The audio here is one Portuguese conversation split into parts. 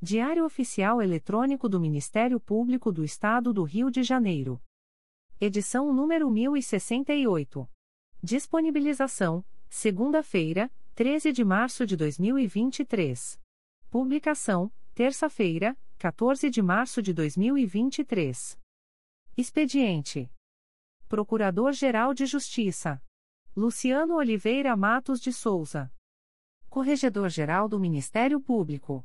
Diário Oficial Eletrônico do Ministério Público do Estado do Rio de Janeiro. Edição número 1068. Disponibilização: segunda-feira, 13 de março de 2023. Publicação: terça-feira, 14 de março de 2023. Expediente: Procurador-Geral de Justiça Luciano Oliveira Matos de Souza. Corregedor-Geral do Ministério Público.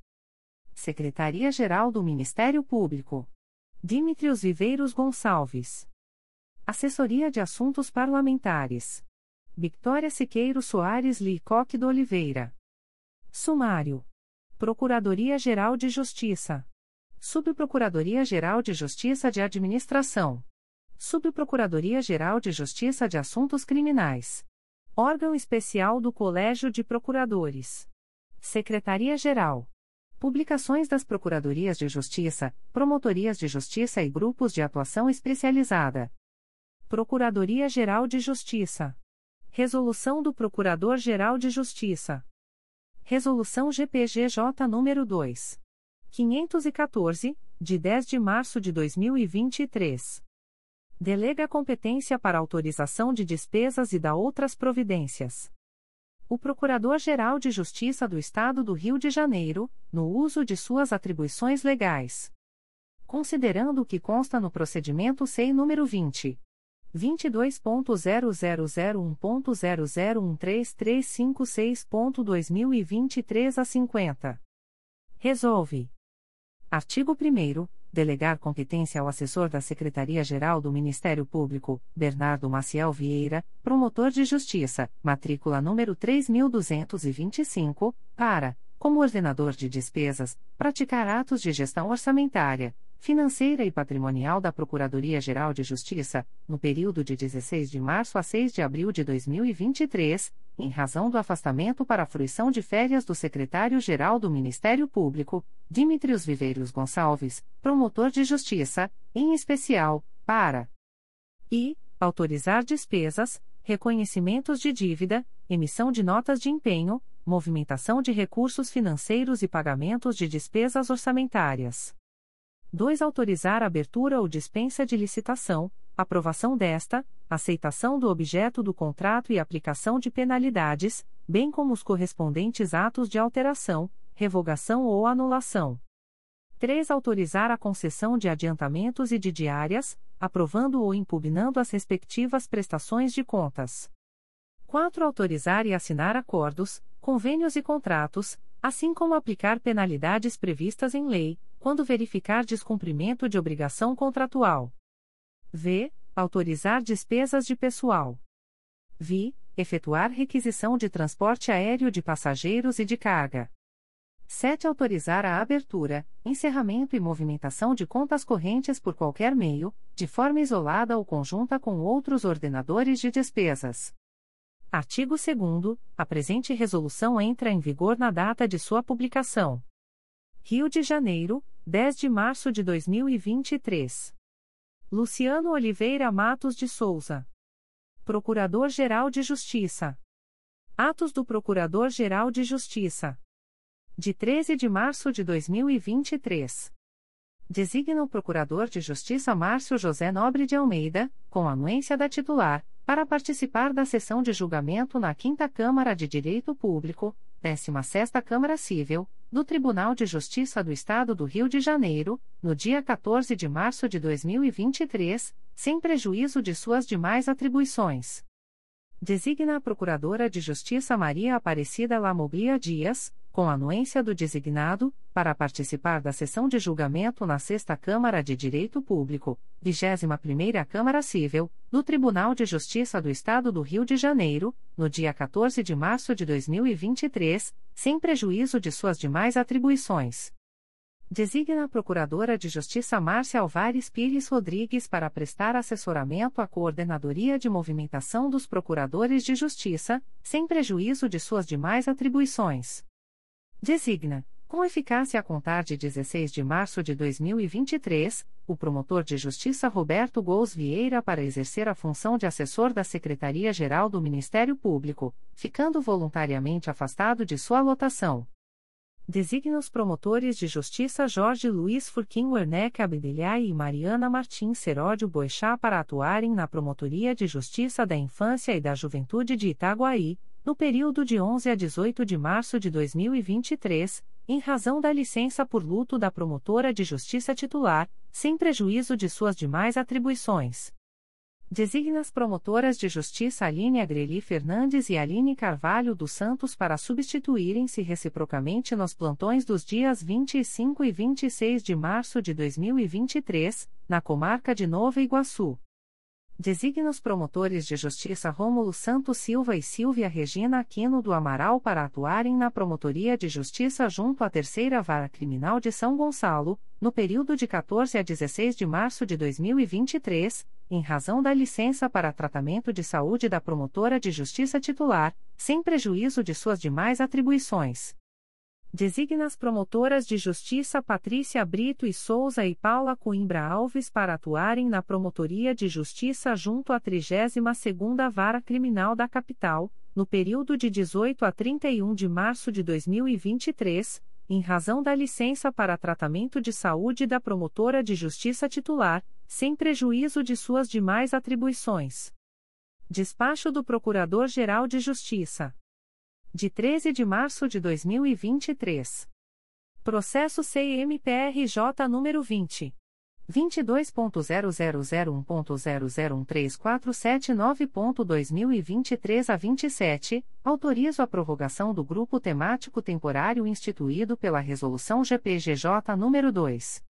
Secretaria-Geral do Ministério Público. Dimitrios Viveiros Gonçalves. Assessoria de Assuntos Parlamentares. Victoria Siqueiro Soares Licoque do Oliveira. Sumário. Procuradoria-Geral de Justiça. Subprocuradoria-Geral de Justiça de Administração. Subprocuradoria-Geral de Justiça de Assuntos Criminais. Órgão Especial do Colégio de Procuradores. Secretaria-Geral. Publicações das Procuradorias de Justiça, Promotorias de Justiça e Grupos de Atuação Especializada. Procuradoria-Geral de Justiça. Resolução do Procurador-Geral de Justiça. Resolução GPGJ nº 2. 514, de 10 de março de 2023. Delega competência para autorização de despesas e da outras providências o Procurador-Geral de Justiça do Estado do Rio de Janeiro, no uso de suas atribuições legais. Considerando o que consta no procedimento SEI número 20. 22.0001.0013356.2023 a 50. Resolve. Artigo 1 delegar competência ao assessor da Secretaria-Geral do Ministério Público, Bernardo Maciel Vieira, promotor de justiça, matrícula número 3225, para, como ordenador de despesas, praticar atos de gestão orçamentária, financeira e patrimonial da Procuradoria-Geral de Justiça, no período de 16 de março a 6 de abril de 2023, em razão do afastamento para a fruição de férias do secretário-geral do Ministério Público, Dimitrios Viveiros Gonçalves, promotor de justiça, em especial, para e autorizar despesas, reconhecimentos de dívida, emissão de notas de empenho, movimentação de recursos financeiros e pagamentos de despesas orçamentárias. 2. Autorizar a abertura ou dispensa de licitação, aprovação desta, aceitação do objeto do contrato e aplicação de penalidades, bem como os correspondentes atos de alteração, revogação ou anulação. 3. Autorizar a concessão de adiantamentos e de diárias, aprovando ou impugnando as respectivas prestações de contas. 4. Autorizar e assinar acordos, convênios e contratos, assim como aplicar penalidades previstas em lei, quando verificar descumprimento de obrigação contratual. V. Autorizar despesas de pessoal. Vi. Efetuar requisição de transporte aéreo de passageiros e de carga. 7. Autorizar a abertura, encerramento e movimentação de contas correntes por qualquer meio, de forma isolada ou conjunta com outros ordenadores de despesas. Artigo 2. A presente resolução entra em vigor na data de sua publicação. Rio de Janeiro, 10 de março de 2023. Luciano Oliveira Matos de Souza. Procurador-Geral de Justiça. Atos do Procurador-Geral de Justiça. De 13 de março de 2023. Designa o Procurador de Justiça Márcio José Nobre de Almeida, com anuência da titular, para participar da sessão de julgamento na 5 Câmara de Direito Público, 16ª Câmara Civil, do Tribunal de Justiça do Estado do Rio de Janeiro, no dia 14 de março de 2023, sem prejuízo de suas demais atribuições. Designa a Procuradora de Justiça Maria Aparecida Lamoglia Dias, com anuência do designado, para participar da sessão de julgamento na Sexta Câmara de Direito Público, 21ª Câmara Civil, do Tribunal de Justiça do Estado do Rio de Janeiro, no dia 14 de março de 2023, sem prejuízo de suas demais atribuições. Designa a Procuradora de Justiça Márcia Alvares Pires Rodrigues para prestar assessoramento à Coordenadoria de Movimentação dos Procuradores de Justiça, sem prejuízo de suas demais atribuições. Designa, com eficácia a contar de 16 de março de 2023, o promotor de justiça Roberto Gous Vieira para exercer a função de assessor da Secretaria-Geral do Ministério Público, ficando voluntariamente afastado de sua lotação. Designa os promotores de justiça Jorge Luiz Furquim Werneck Abdelhai e Mariana Martins Seródio Boechat para atuarem na Promotoria de Justiça da Infância e da Juventude de Itaguaí, no período de 11 a 18 de março de 2023, em razão da licença por luto da promotora de justiça titular, sem prejuízo de suas demais atribuições. Designa as promotoras de justiça Aline Agreli Fernandes e Aline Carvalho dos Santos para substituírem-se reciprocamente nos plantões dos dias 25 e 26 de março de 2023, na comarca de Nova Iguaçu. Designa os promotores de justiça Rômulo Santos Silva e Silvia Regina Aquino do Amaral para atuarem na Promotoria de Justiça junto à Terceira Vara Criminal de São Gonçalo, no período de 14 a 16 de março de 2023, em razão da licença para tratamento de saúde da promotora de justiça titular, sem prejuízo de suas demais atribuições. Designa as promotoras de justiça Patrícia Brito e Souza e Paula Coimbra Alves para atuarem na Promotoria de Justiça junto à 32ª Vara Criminal da Capital, no período de 18 a 31 de março de 2023, em razão da licença para tratamento de saúde da promotora de justiça titular, sem prejuízo de suas demais atribuições. Despacho do Procurador-Geral de Justiça de 13 de março de 2023. Processo CMPRJ número 20. 22.0001.0013479.2023 a 27, autorizo a prorrogação do grupo temático temporário instituído pela Resolução GPGJ nº 2.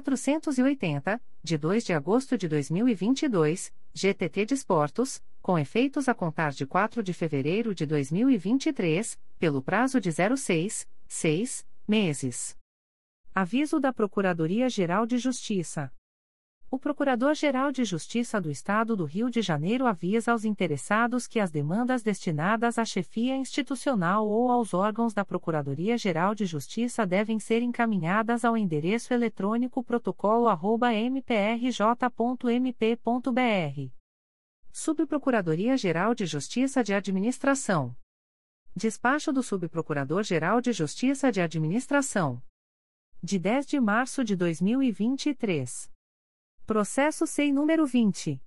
480, de 2 de agosto de 2022, GTT Desportos, com efeitos a contar de 4 de fevereiro de 2023, pelo prazo de 06, 6 meses. Aviso da Procuradoria-Geral de Justiça. O Procurador-Geral de Justiça do Estado do Rio de Janeiro avisa aos interessados que as demandas destinadas à chefia institucional ou aos órgãos da Procuradoria-Geral de Justiça devem ser encaminhadas ao endereço eletrônico protocolo@mprj.mp.br Subprocuradoria-Geral de Justiça de Administração. Despacho do Subprocurador-Geral de Justiça de Administração. De 10 de março de 2023. Processo SEI número 20.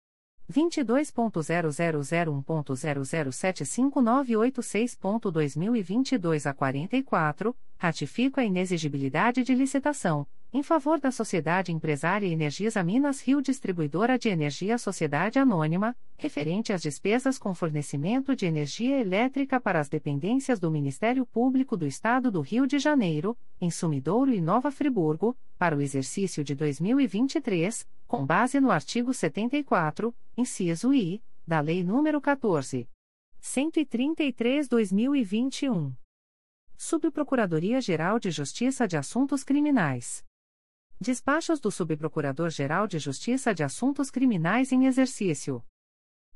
22.0001.0075986.2022 a 44, ratifico a inexigibilidade de licitação, em favor da Sociedade Empresária Energisa Minas Rio Distribuidora de Energia Sociedade Anônima, referente às despesas com fornecimento de energia elétrica para as dependências do Ministério Público do Estado do Rio de Janeiro, em Sumidouro e Nova Friburgo, para o exercício de 2023, com base no artigo 74, inciso I, da Lei nº 14. 133/2021. Subprocuradoria-Geral de Justiça de Assuntos Criminais. Despachos do Subprocurador-Geral de Justiça de Assuntos Criminais em Exercício.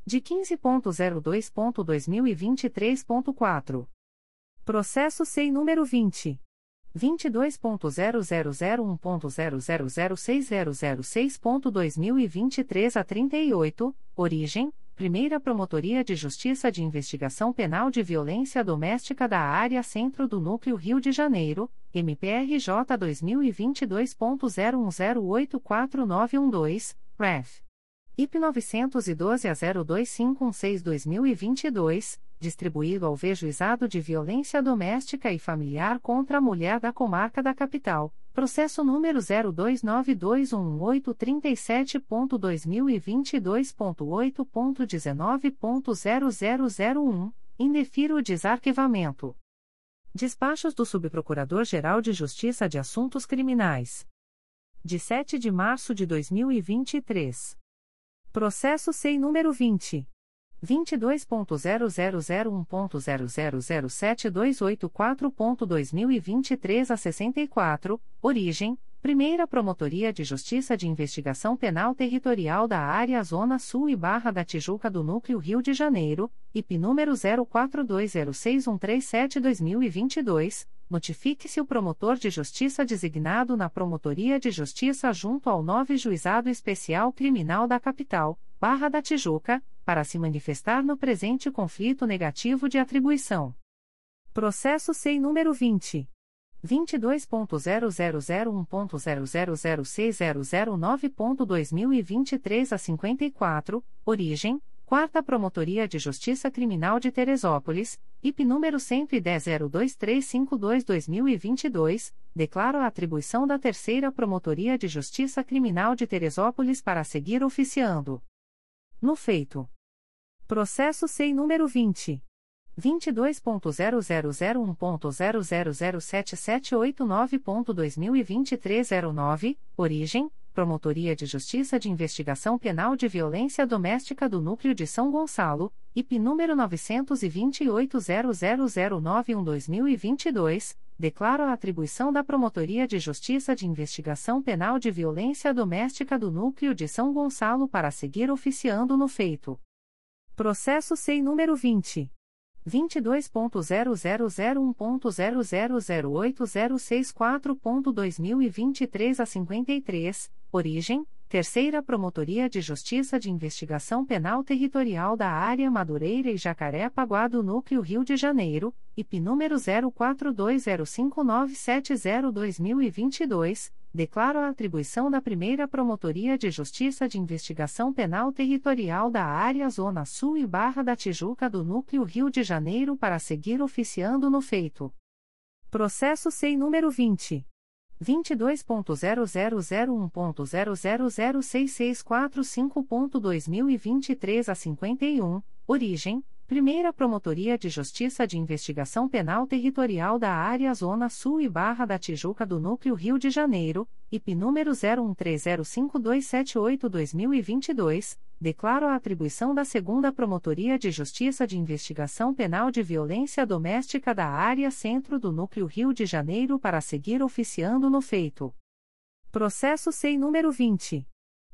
De 15.02.2023.4. Processo SEI número 20. 22.0001.0006006.2023 a 38, origem, Primeira Promotoria de Justiça de Investigação Penal de Violência Doméstica da Área Centro do Núcleo Rio de Janeiro, MPRJ 2022.01084912, REF. IP 912 a 025162-2022, distribuído ao Vejuizado de Violência Doméstica e Familiar contra a Mulher da Comarca da Capital, processo número 029211837.2022.8.19.0001, indefiro desarquivamento. Despachos do Subprocurador-Geral de Justiça de Assuntos Criminais. De 7 de março de 2023. Processo SEI número 20. 22.0001.0007284.2023 a 64, origem, Primeira Promotoria de Justiça de Investigação Penal Territorial da Área Zona Sul e Barra da Tijuca do Núcleo Rio de Janeiro, IP número 04206137-2022, notifique-se o promotor de justiça designado na Promotoria de Justiça junto ao 9 Juizado Especial Criminal da Capital, Barra da Tijuca, para se manifestar no presente conflito negativo de atribuição. Processo SEI número 20. 22.0001.0006009.2023 a 54, origem, Quarta Promotoria de Justiça Criminal de Teresópolis, IP número 110.02352-2022, declaro a atribuição da Terceira Promotoria de Justiça Criminal de Teresópolis para seguir oficiando. No feito. Processo SEI número 20. 22.0001.0007789.2023 09, origem, Promotoria de Justiça de Investigação Penal de Violência Doméstica do Núcleo de São Gonçalo, IP número 928.000912-2022, declaro a atribuição da Promotoria de Justiça de Investigação Penal de Violência Doméstica do Núcleo de São Gonçalo para seguir oficiando no feito. Processo SEI número 20. 22.0001.0008064.2023 a 53, origem, Terceira Promotoria de Justiça de Investigação Penal Territorial da Área Madureira e Jacaré-Paguá do Núcleo Rio de Janeiro, IP número 04205970-2022, declaro a atribuição da Primeira Promotoria de Justiça de Investigação Penal Territorial da Área Zona Sul e Barra da Tijuca do Núcleo Rio de Janeiro para seguir oficiando no feito. Processo SEI número 20. 22.0001.0006645.2023 a 51, origem, Primeira Promotoria de Justiça de Investigação Penal Territorial da Área Zona Sul e Barra da Tijuca do Núcleo Rio de Janeiro, IP número 01305278-2022, declaro a atribuição da Segunda Promotoria de Justiça de Investigação Penal de Violência Doméstica da Área Centro do Núcleo Rio de Janeiro para seguir oficiando no feito. Processo SEI número 20.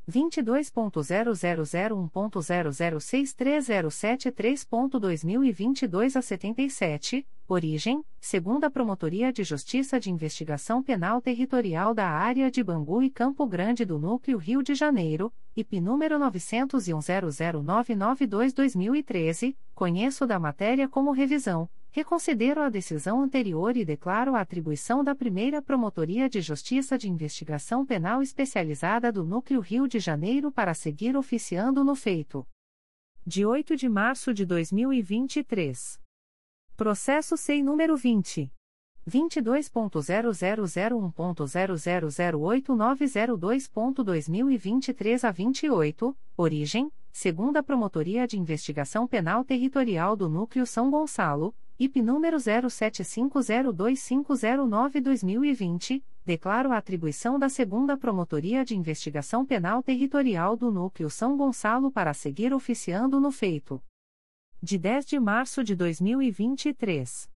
22.0001.0063073.2022 a 77, origem, segunda Promotoria de Justiça de Investigação Penal Territorial da Área de Bangu e Campo Grande do Núcleo Rio de Janeiro, IP número 901.00992-2013, conheço da matéria como revisão Reconsidero a decisão anterior e declaro a atribuição da primeira Promotoria de Justiça de Investigação Penal Especializada do Núcleo Rio de Janeiro para seguir oficiando no feito. De 8 de março de 2023. Processo SEI número 20. 22.0001.0008902.2023 a 28, origem, segunda Promotoria de Investigação Penal Territorial do Núcleo São Gonçalo, IP número 07502509-2020, declaro a atribuição da Segunda Promotoria de Investigação Penal Territorial do Núcleo São Gonçalo para seguir oficiando no feito. De 10 de março de 2023.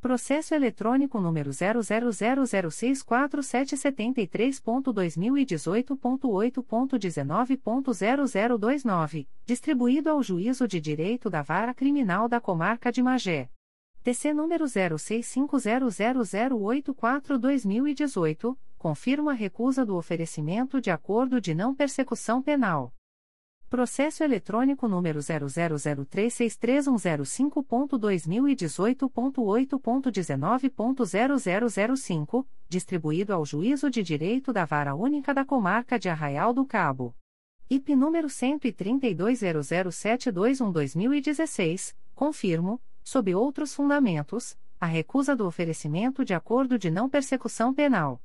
Processo eletrônico número 000064773.2018.8.19.0029, distribuído ao Juízo de Direito da Vara Criminal da Comarca de Magé. TC número 06500084-2018, confirma a recusa do oferecimento de acordo de não persecução penal. Processo eletrônico número 000363105.2018.8.19.0005, distribuído ao Juízo de Direito da Vara Única da Comarca de Arraial do Cabo. IP número 13200721-2016, confirmo sob outros fundamentos, a recusa do oferecimento de acordo de não persecução penal.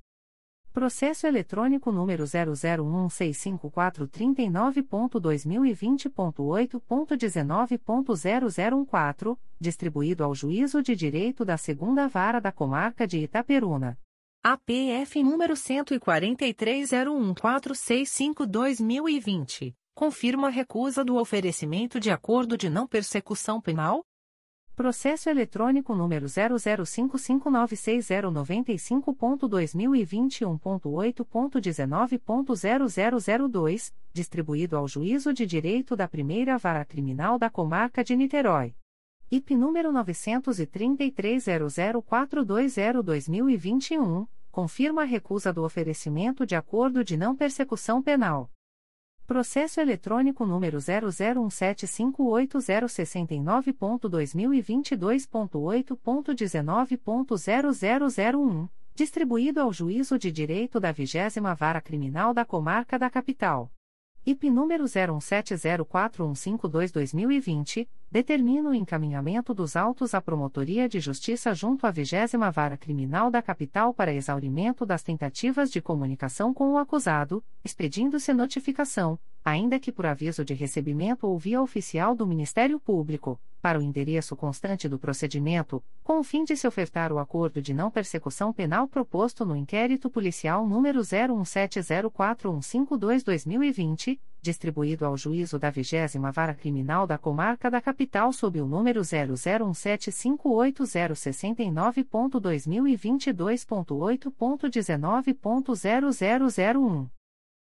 Processo eletrônico número 001654399.2020.8.19.0014, distribuído ao Juízo de Direito da Segunda Vara da Comarca de Itaperuna. APF número 14301465-2020, confirma a recusa do oferecimento de acordo de não persecução penal? Processo eletrônico número 005596095.2021.8.19.0002, distribuído ao Juízo de Direito da Primeira Vara Criminal da Comarca de Niterói. IP número 933.00420-2021, confirma a recusa do oferecimento de acordo de não persecução penal Processo eletrônico número 001758069.2022.8.19.0001, distribuído ao Juízo de Direito da 20 Vara Criminal da Comarca da Capital. IP número 01704152-2020, determina o encaminhamento dos autos à Promotoria de Justiça junto à 20 Vara Criminal da Capital para exaurimento das tentativas de comunicação com o acusado, expedindo-se notificação, ainda que por aviso de recebimento ou via oficial do Ministério Público, para o endereço constante do procedimento, com o fim de se ofertar o acordo de não persecução penal proposto no inquérito policial número 01704152-2020, distribuído ao juízo da 20 Vara Criminal da Comarca da Capital sob o número 001758069.2022.8.19.0001.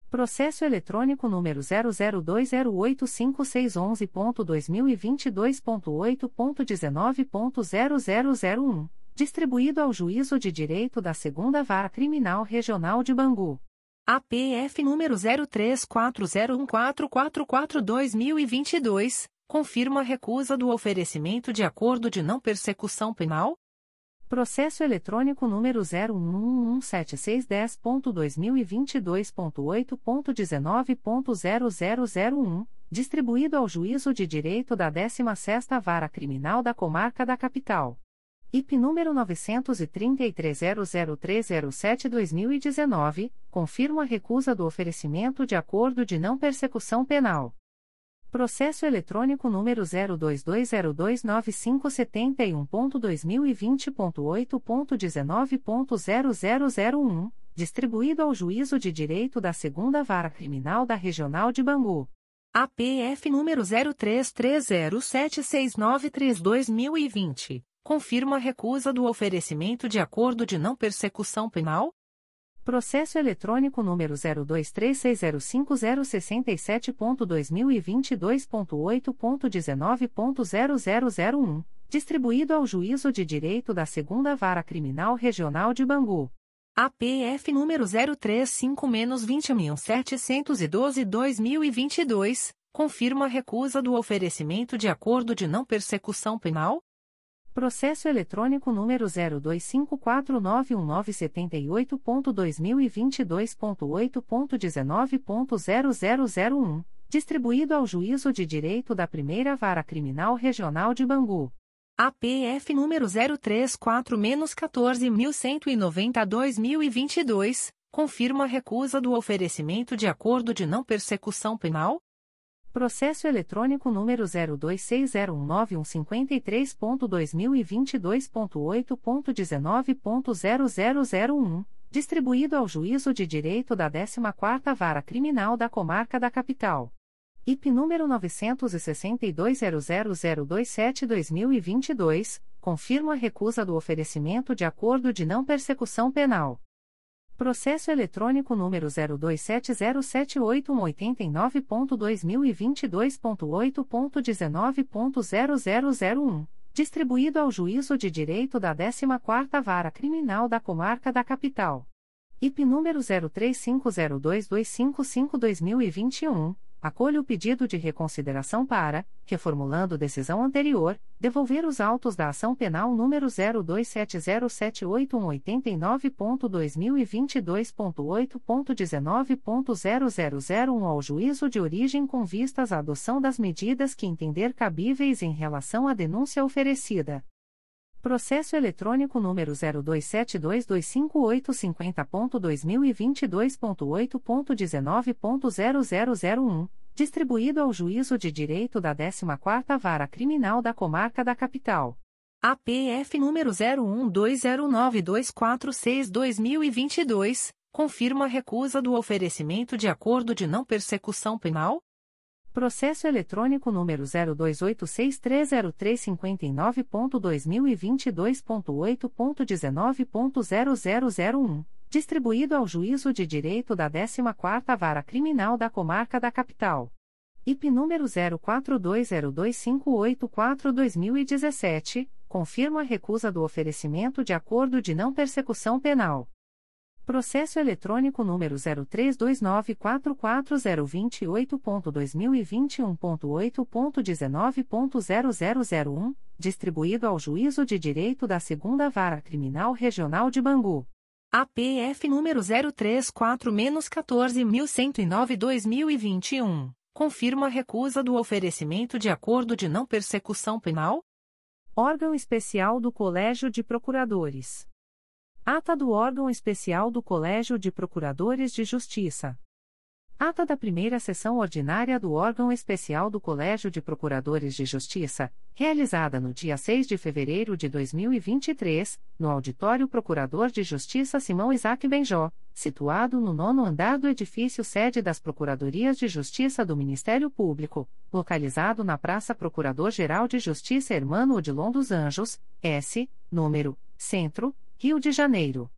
Processo eletrônico número 002085611.2022.8.19.0001, distribuído ao Juízo de Direito da Segunda Vara Criminal Regional de Bangu. APF número 03401444-2022, confirma a recusa do oferecimento de acordo de não persecução penal? Processo eletrônico número 0117610.2022.8.19.0001, distribuído ao Juízo de Direito da 16ª Vara Criminal da Comarca da Capital. IP número 933-00307-2019, confirma a recusa do oferecimento de acordo de não persecução penal Processo eletrônico número 02202571.2020.8.19.0001, distribuído ao Juízo de Direito da Segunda Vara Criminal da Regional de Bangu. APF número 03307693-2020, confirma a recusa do oferecimento de acordo de não persecução penal? Processo eletrônico número 02360507.2022.8.19.0001, distribuído ao Juízo de Direito da Segunda Vara Criminal Regional de Bangu. APF número 035-20712-2022, confirma a recusa do oferecimento de acordo de não persecução penal? Processo eletrônico número 025491978.2022.8.19.0001, distribuído ao Juízo de Direito da Primeira Vara Criminal Regional de Bangu. APF número 034-14192-2022, confirma a recusa do oferecimento de acordo de não persecução penal? Processo eletrônico número 02609153.2022.8.19.0001, distribuído ao Juízo de Direito da 14ª Vara Criminal da Comarca da Capital. IP número 962000227-2022, confirma a recusa do oferecimento de acordo de não persecução penal Processo eletrônico número 027078189.2022.8.19.0001, distribuído ao Juízo de Direito da 14ª Vara Criminal da Comarca da Capital. IP número 03502255-2021 acolho o pedido de reconsideração para, reformulando decisão anterior, devolver os autos da ação penal número 02707889.2022.8.19.0001 ao juízo de origem com vistas à adoção das medidas que entender cabíveis em relação à denúncia oferecida. Processo eletrônico número 02722585.2022.8.19.0001, distribuído ao Juízo de Direito da 14ª Vara Criminal da Comarca da Capital. APF número 01209246-2022, confirma a recusa do oferecimento de acordo de não persecução penal, Processo eletrônico número 028630359.2022.8.19.0001, distribuído ao Juízo de Direito da 14ª Vara Criminal da Comarca da Capital. IP número 04202584-2017, confirma a recusa do oferecimento de acordo de não persecução penal Processo eletrônico número 032944028.2021.8.19.0001, distribuído ao Juízo de Direito da Segunda Vara Criminal Regional de Bangu. APF número 034-14109-2021, confirma a recusa do oferecimento de acordo de não persecução penal? Órgão Especial do Colégio de Procuradores. Ata do órgão especial do Colégio de Procuradores de Justiça. Ata da primeira sessão ordinária do órgão especial do Colégio de Procuradores de Justiça, realizada no dia 6 de fevereiro de 2023, no Auditório Procurador de Justiça Simão Isaac Benjó, situado no nono andar do edifício sede das Procuradorias de Justiça do Ministério Público, localizado na Praça Procurador-Geral de Justiça Hermano Odilon dos Anjos, S, número, Centro, Rio de Janeiro.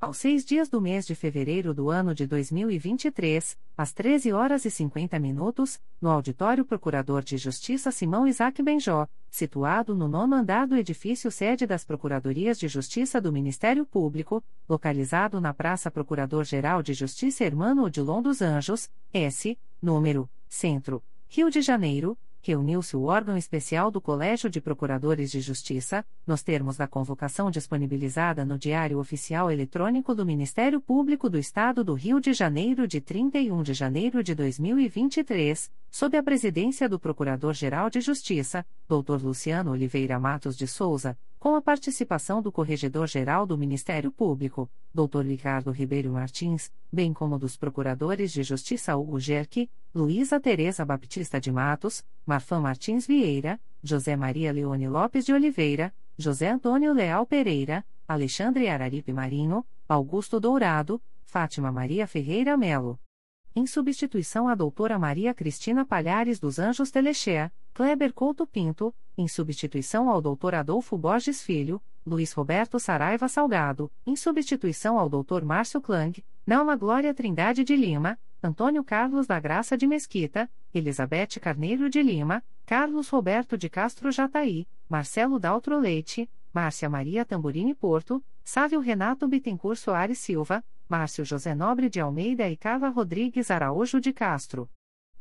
Aos seis dias do mês de fevereiro do ano de 2023, às 13 horas e 50 minutos, no Auditório Procurador de Justiça Simão Isaac Benjó, situado no nono andar do edifício sede das Procuradorias de Justiça do Ministério Público, localizado na Praça Procurador-Geral de Justiça Hermano Odilon dos Anjos, S, número, Centro, Rio de Janeiro, reuniu-se o órgão especial do Colégio de Procuradores de Justiça, nos termos da convocação disponibilizada no Diário Oficial Eletrônico do Ministério Público do Estado do Rio de Janeiro de 31 de janeiro de 2023, sob a presidência do Procurador-Geral de Justiça, Dr. Luciano Oliveira Matos de Souza, com a participação do Corregedor-Geral do Ministério Público, Dr. Ricardo Ribeiro Martins, bem como dos Procuradores de Justiça Hugo Gerque, Luísa Tereza Baptista de Matos, Marfã Martins Vieira, José Maria Leone Lopes de Oliveira, José Antônio Leal Pereira, Alexandre Araripe Marinho, Augusto Dourado, Fátima Maria Ferreira Melo. Em substituição à doutora Maria Cristina Palhares dos Anjos Telexea, Kleber Couto Pinto, em substituição ao Dr. Adolfo Borges Filho, Luiz Roberto Saraiva Salgado, em substituição ao Dr. Márcio Klang, Nelma Glória Trindade de Lima, Antônio Carlos da Graça de Mesquita, Elizabeth Carneiro de Lima, Carlos Roberto de Castro Jataí, Marcelo Daltro Leite, Márcia Maria Tamburini Porto, Sávio Renato Bittencourt Soares Silva, Márcio José Nobre de Almeida e Carla Rodrigues Araújo de Castro.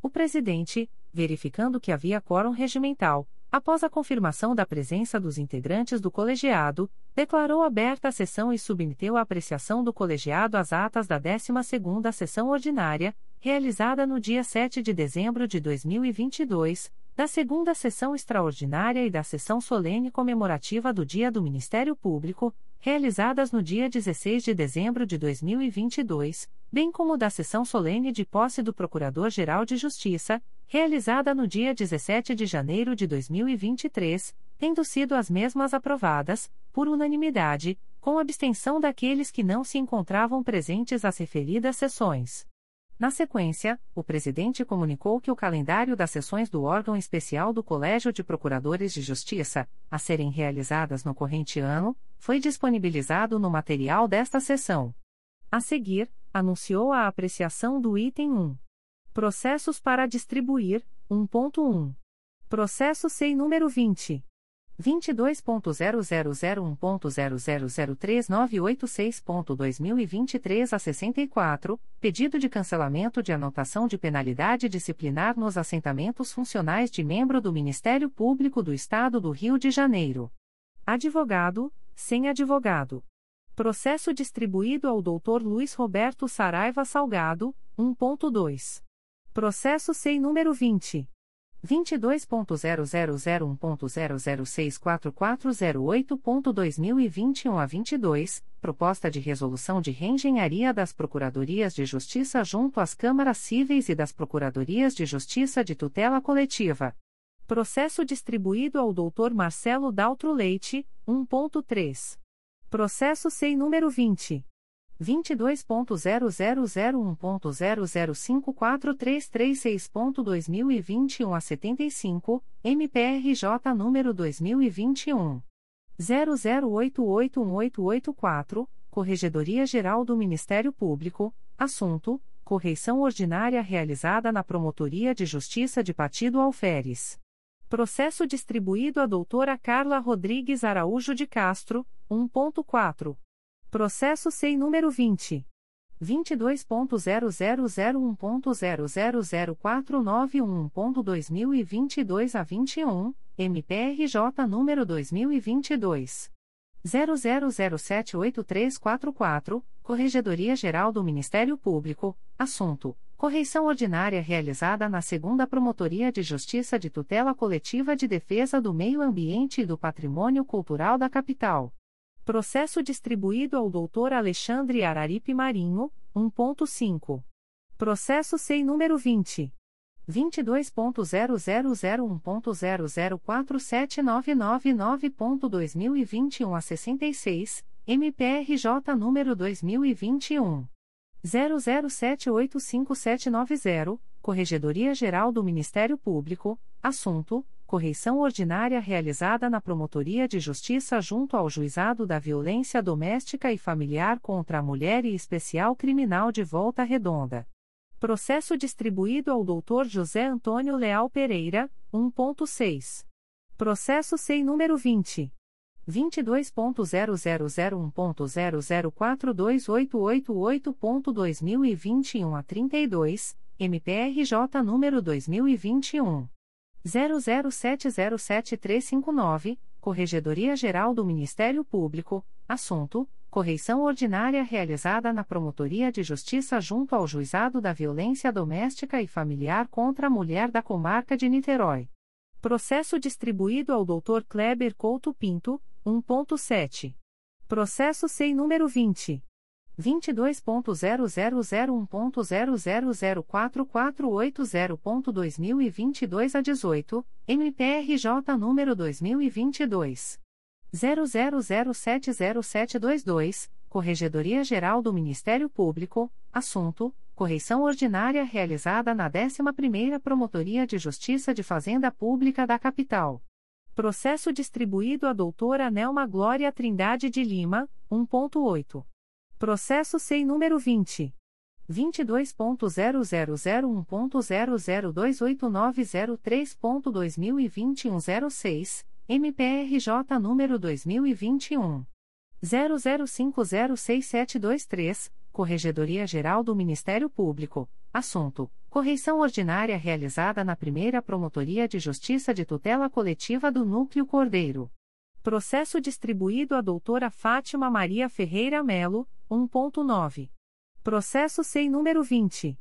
O presidente, verificando que havia quórum regimental, após a confirmação da presença dos integrantes do colegiado, declarou aberta a sessão e submeteu à apreciação do colegiado as atas da 12ª sessão ordinária, realizada no dia 7 de dezembro de 2022, da segunda sessão extraordinária e da sessão solene comemorativa do Dia do Ministério Público, realizadas no dia 16 de dezembro de 2022, bem como da sessão solene de posse do Procurador-Geral de Justiça, realizada no dia 17 de janeiro de 2023, tendo sido as mesmas aprovadas, por unanimidade, com abstenção daqueles que não se encontravam presentes às referidas sessões. Na sequência, o presidente comunicou que o calendário das sessões do órgão especial do Colégio de Procuradores de Justiça, a serem realizadas no corrente ano, foi disponibilizado no material desta sessão. A seguir, anunciou a apreciação do item 1. Processos para distribuir, 1.1. Processo SEI número 20. 22.0001.0003986.2023 a 64, pedido de cancelamento de anotação de penalidade disciplinar nos assentamentos funcionais de membro do Ministério Público do Estado do Rio de Janeiro. Advogado, sem advogado. Processo distribuído ao Dr. Luiz Roberto Saraiva Salgado, 1.2. Processo SEI número 20. 22.0001.0064408.2021 a 22, proposta de resolução de reengenharia das Procuradorias de Justiça junto às Câmaras Cíveis e das Procuradorias de Justiça de Tutela Coletiva. Processo distribuído ao Dr. Marcelo Daltro Leite, 1.3. Processo SEI número 20. 22.0001.0054336.2021 a 75, MPRJ número 2021. 00881884, Corregedoria Geral do Ministério Público, assunto: correição ordinária realizada na Promotoria de Justiça de Partido Alferes. Processo distribuído à doutora Carla Rodrigues Araújo de Castro, 1.4. Processo SEI número 20. 22.0001.0004911.2022 a 21, MPRJ número 2022. 00078344, Corregedoria Geral do Ministério Público, assunto: Correição ordinária realizada na Segunda Promotoria de Justiça de Tutela Coletiva de Defesa do Meio Ambiente e do Patrimônio Cultural da Capital. Processo distribuído ao Dr. Alexandre Araripe Marinho, 1.5. Processo SEI número 20. 22.0001.0047999.2021 a 66, MPRJ número 2021. 00785790, Corregedoria Geral do Ministério Público, assunto correição ordinária realizada na Promotoria de Justiça junto ao Juizado da Violência Doméstica e Familiar contra a Mulher e Especial Criminal de Volta Redonda. Processo distribuído ao Dr. José Antônio Leal Pereira, 1.6. Processo SEI número 20. 22.0001.0042888.2021 a 32, MPRJ número 2021 00707359, Corregedoria Geral do Ministério Público, assunto: correição ordinária realizada na Promotoria de Justiça junto ao Juizado da Violência Doméstica e Familiar contra a Mulher da Comarca de Niterói. Processo distribuído ao Dr. Kleber Couto Pinto, 1.7. Processo SEI número 20 22.0001.0004480.2022 a 18, MPRJ número 2022 00070722, Corregedoria Geral do Ministério Público, assunto: correição ordinária realizada na 11ª Promotoria de Justiça de Fazenda Pública da Capital. Processo distribuído à doutora Nelma Glória Trindade de Lima, 1.8. Processo SEI número 20. 22.0001.0028903.2021 06, MPRJ número 2021. 00506723, Corregedoria Geral do Ministério Público, assunto: correição ordinária realizada na primeira Promotoria de Justiça de Tutela Coletiva do Núcleo Cordeiro. Processo distribuído à doutora Fátima Maria Ferreira Melo, 1.9. Processo SEI número 20.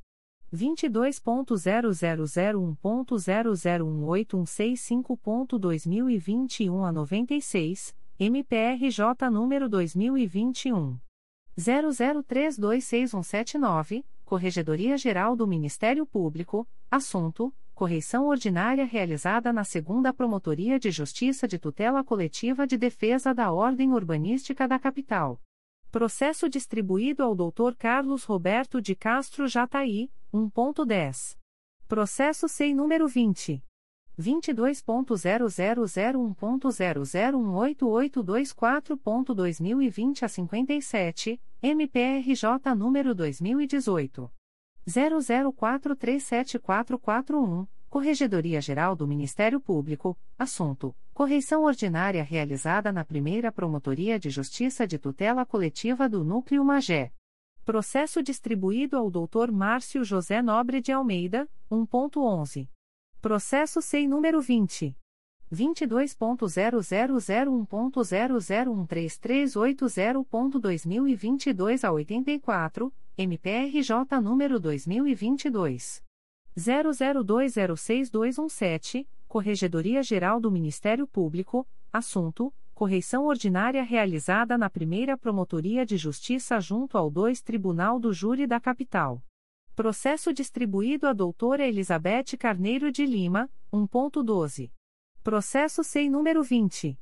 22.0001.0018165.2021 a 96, MPRJ número 2021. 00326179, Corregedoria Geral do Ministério Público, assunto: correição ordinária realizada na Segunda Promotoria de Justiça de Tutela Coletiva de Defesa da Ordem Urbanística da Capital. Processo distribuído ao Dr. Carlos Roberto de Castro Jataí, 1.10. Processo SEI número 20. 22.0001.0018824.2020 a 57, MPRJ número 2018. 00437441, Corregedoria Geral do Ministério Público, assunto: Correição ordinária realizada na primeira Promotoria de Justiça de Tutela Coletiva do Núcleo Magé. Processo distribuído ao Dr. Márcio José Nobre de Almeida, 1.11. Processo SEI número 20. 22.0001.0013380.2022 a 84, MPRJ número 2022. 00206217, Corregedoria Geral do Ministério Público, assunto: correição ordinária realizada na primeira Promotoria de Justiça junto ao 2 Tribunal do Júri da Capital. Processo distribuído à doutora Elizabeth Carneiro de Lima, 1.12. Processo SEI número 20.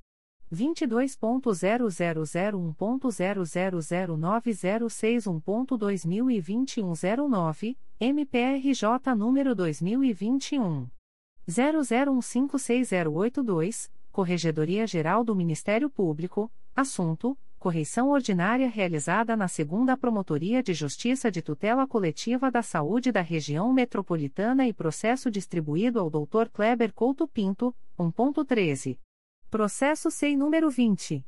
22.0001.0009061.2021 09, MPRJ número 2021. 00156082, Corregedoria Geral do Ministério Público, assunto: correição ordinária realizada na Segunda Promotoria de Justiça de Tutela Coletiva da Saúde da Região Metropolitana e processo distribuído ao Dr. Kleber Couto Pinto, 1.13. Processo SEI número 20.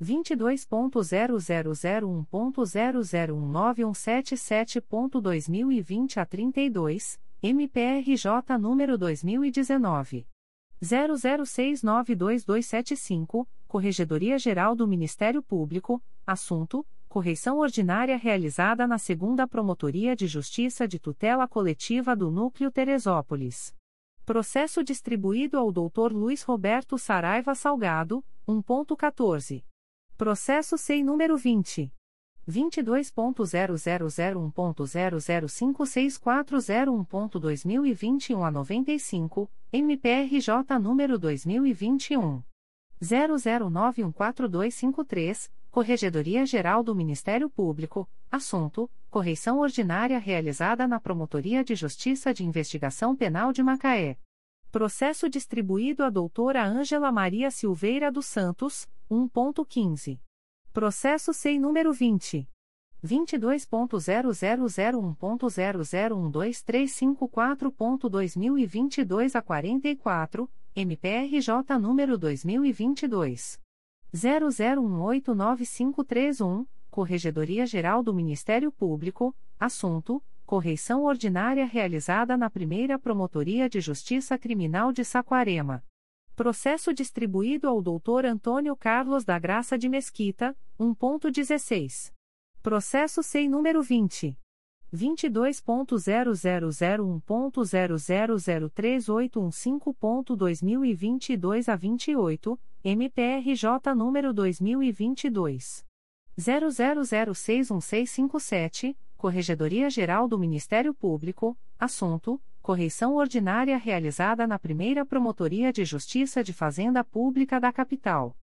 22.0001.0019177.2020 a 32, MPRJ número 2019. 00692275, Corregedoria Geral do Ministério Público, assunto: correição ordinária realizada na Segunda Promotoria de Justiça de Tutela Coletiva do Núcleo Teresópolis. Processo distribuído ao Dr. Luiz Roberto Saraiva Salgado, 1.14. Processo SEI número 20. 22.0001.0056401.2021 a 95, MPRJ número 2021. 00914253, Corregedoria Geral do Ministério Público, assunto: correição ordinária realizada na Promotoria de Justiça de Investigação Penal de Macaé. Processo distribuído à doutora Ângela Maria Silveira dos Santos, 1.15. Processo SEI número 20. 22.0001.0012354.2022 a 44, MPRJ número 2022. 00189531, Corregedoria Geral do Ministério Público, assunto: correição ordinária realizada na primeira Promotoria de Justiça Criminal de Saquarema. Processo distribuído ao Dr. Antônio Carlos da Graça de Mesquita, 1.16. Processo SEI número 20. 22.0001.0003815.2022 a 28, MPRJ número 2022. 00061657, Corregedoria Geral do Ministério Público, assunto: correição ordinária realizada na primeira Promotoria de Justiça de Fazenda Pública da Capital.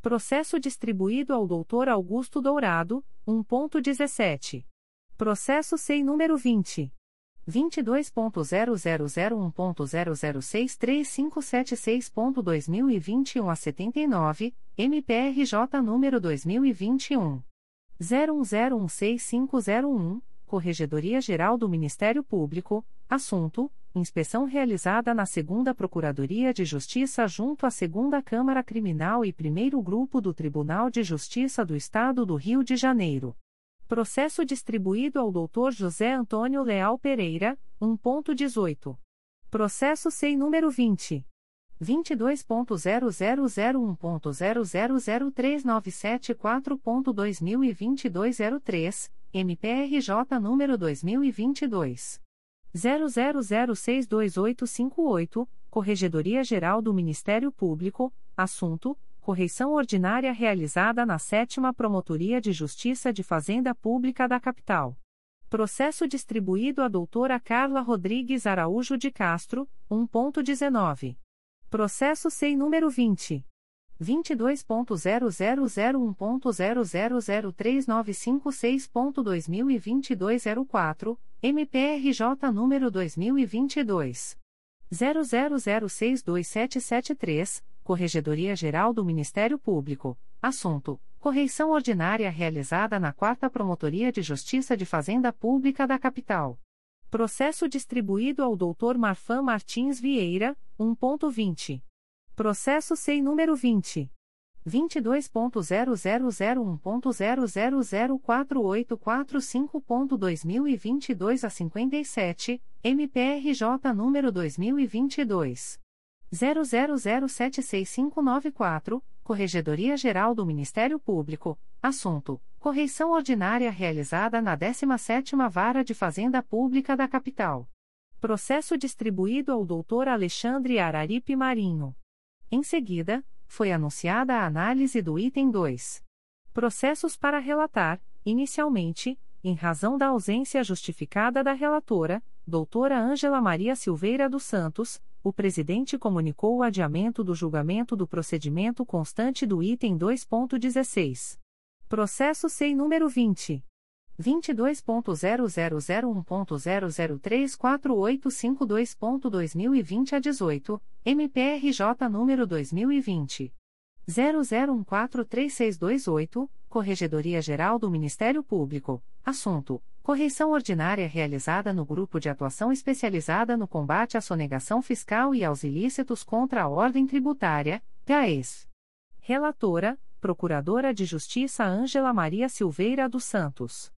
Processo distribuído ao Dr. Augusto Dourado, 1.17. Processo SEI número 20. 22.0001.0063576.2021 a 79, MPRJ número 2021. 01016501, Corregedoria Geral do Ministério Público, assunto: inspeção realizada na Segunda Procuradoria de Justiça junto à Segunda Câmara Criminal e Primeiro Grupo do Tribunal de Justiça do Estado do Rio de Janeiro. Processo distribuído ao Dr. José Antônio Leal Pereira, 1.18. Processo SEI número 20. 22.0001.0003974.2022 a 03, MPRJ número 2022. 00062858, Corregedoria Geral do Ministério Público, assunto: correição ordinária realizada na 7 Promotoria de Justiça de Fazenda Pública da Capital. Processo distribuído à doutora Carla Rodrigues Araújo de Castro, 1.19. Processo SEI número 20. 22.0001.0003956.2022 04, MPRJ número 2022. 00062773, Corregedoria Geral do Ministério Público. Assunto: Correição ordinária realizada na 4 Promotoria de Justiça de Fazenda Pública da Capital. Processo distribuído ao Dr. Marfan Martins Vieira, 1.20. Processo SEI número 20. 22.0001.0004845.2022 a 57, MPRJ número 2022. 00076594, Corregedoria Geral do Ministério Público, assunto: Correição ordinária realizada na 17ª Vara de Fazenda Pública da Capital. Processo distribuído ao Dr. Alexandre Araripe Marinho. Em seguida, foi anunciada a análise do item 2. Processos para relatar, inicialmente, em razão da ausência justificada da relatora, doutora Ângela Maria Silveira dos Santos, o presidente comunicou o adiamento do julgamento do procedimento constante do item 2.16. Processo SEI número 20. 22.0001.0034852.2020 a 18, MPRJ número 2020. 00143628, Corregedoria Geral do Ministério Público, assunto: Correição ordinária realizada no Grupo de Atuação Especializada no Combate à Sonegação Fiscal e aos Ilícitos contra a Ordem Tributária, GAES. Relatora: Procuradora de Justiça Ângela Maria Silveira dos Santos.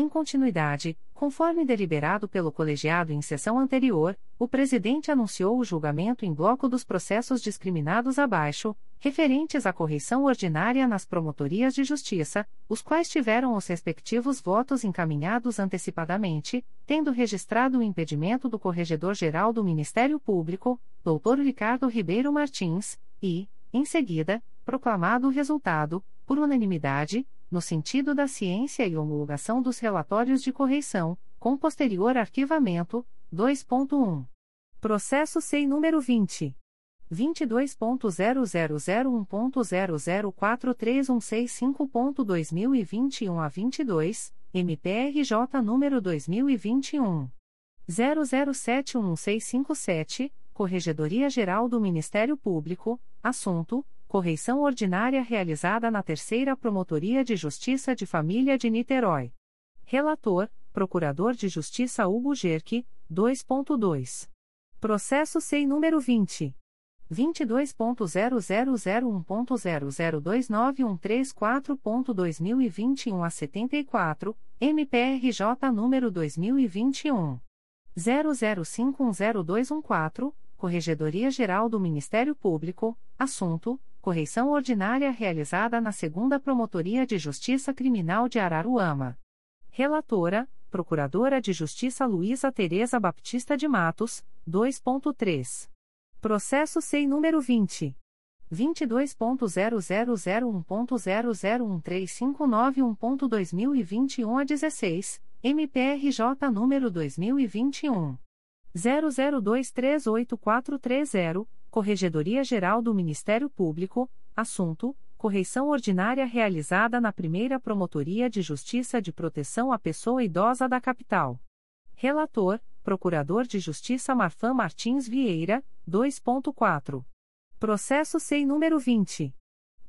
Em continuidade, conforme deliberado pelo colegiado em sessão anterior, o presidente anunciou o julgamento em bloco dos processos discriminados abaixo, referentes à correição ordinária nas promotorias de justiça, os quais tiveram os respectivos votos encaminhados antecipadamente, tendo registrado o impedimento do Corregedor-Geral do Ministério Público, Dr. Ricardo Ribeiro Martins, e, em seguida, proclamado o resultado, por unanimidade, no sentido da ciência e homologação dos relatórios de correição, com posterior arquivamento, 2.1. Processo SEI número 20. 22.0001.0043165.2021 a 22, MPRJ número 2021. 00711657, Corregedoria Geral do Ministério Público, assunto: Correição ordinária realizada na Terceira Promotoria de Justiça de Família de Niterói. Relator: Procurador de Justiça Hugo Gerque, 2.2. Processo SEI número 20. 22.0001.0029134.2021 a 74, MPRJ número 2021. 00510214, Corregedoria Geral do Ministério Público, assunto: correição ordinária realizada na Segunda Promotoria de Justiça Criminal de Araruama. Relatora, Procuradora de Justiça Luísa Tereza Baptista de Matos, 2.3. Processo SEI número 20. 22.0001.0013591.2021 a 16, MPRJ número 2021. 00238430, Corregedoria Geral do Ministério Público, assunto: correição ordinária realizada na primeira Promotoria de Justiça de Proteção à Pessoa Idosa da Capital. Relator: Procurador de Justiça Marfan Martins Vieira, 2.4. Processo SEI número 20.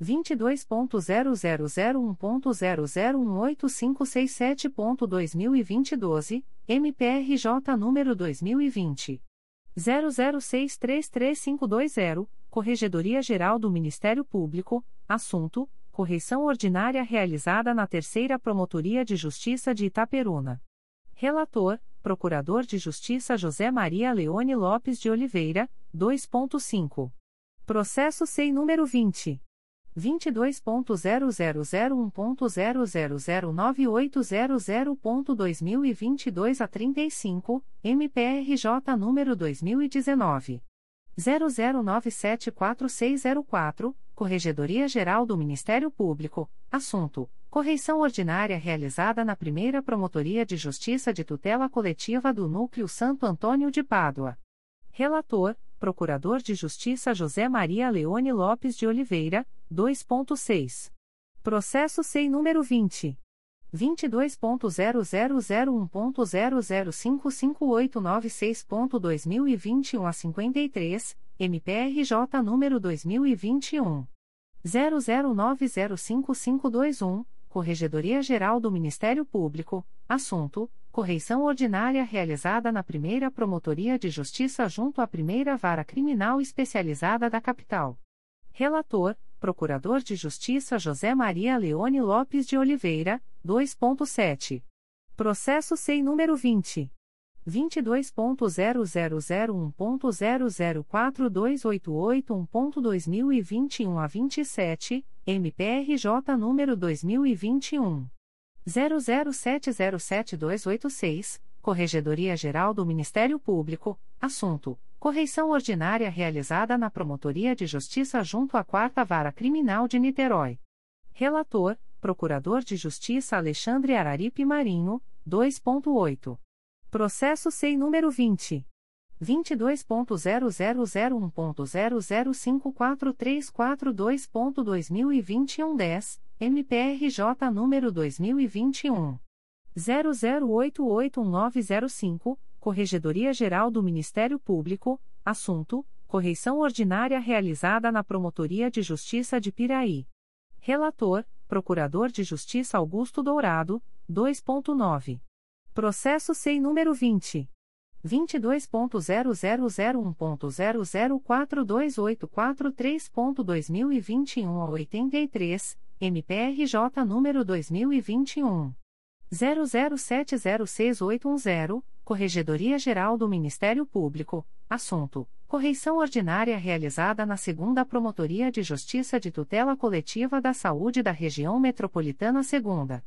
22.0001.0018567.2020, MPRJ número 2020. 00633520, Corregedoria Geral do Ministério Público, assunto: correição ordinária realizada na Terceira Promotoria de Justiça de Itaperuna. Relator: Procurador de Justiça José Maria Leone Lopes de Oliveira, 2.5. Processo SEI número 20. 22.0001.0009800.2022 a 35, MPRJ número 2019. 00974604, Corregedoria Geral do Ministério Público, assunto: Correição ordinária realizada na primeira Promotoria de Justiça de Tutela Coletiva do Núcleo Santo Antônio de Pádua. Relator: Procurador de Justiça José Maria Leone Lopes de Oliveira, 2.6. Processo SEI número 20. 22.0001.0055896.2021 a 53, MPRJ número 2021. 00905521, Corregedoria Geral do Ministério Público, assunto: correição ordinária realizada na primeira Promotoria de Justiça junto à primeira Vara Criminal Especializada da Capital. Relator, Procurador de Justiça José Maria Leone Lopes de Oliveira, 2.7. Processo SEI número 20. 22.0001.0042881.2021 a 27, MPRJ número 2021. 00707286, Corregedoria Geral do Ministério Público, assunto: Correição ordinária realizada na Promotoria de Justiça junto à Quarta Vara Criminal de Niterói. Relator: Procurador de Justiça Alexandre Araripe Marinho, 2.8. Processo SEI número 20. 22.0001.0054342.2021 10, MPRJ número 2021. 00881905, Corregedoria Geral do Ministério Público, assunto: Correição ordinária realizada na Promotoria de Justiça de Piraí. Relator: Procurador de Justiça Augusto Dourado, 2.9. Processo SEI número 20. 22.0001.0042843.2021 a 83, MPRJ número 2021. 00706810, Corregedoria Geral do Ministério Público, assunto: Correição ordinária realizada na Segunda Promotoria de Justiça de Tutela Coletiva da Saúde da Região Metropolitana Segunda.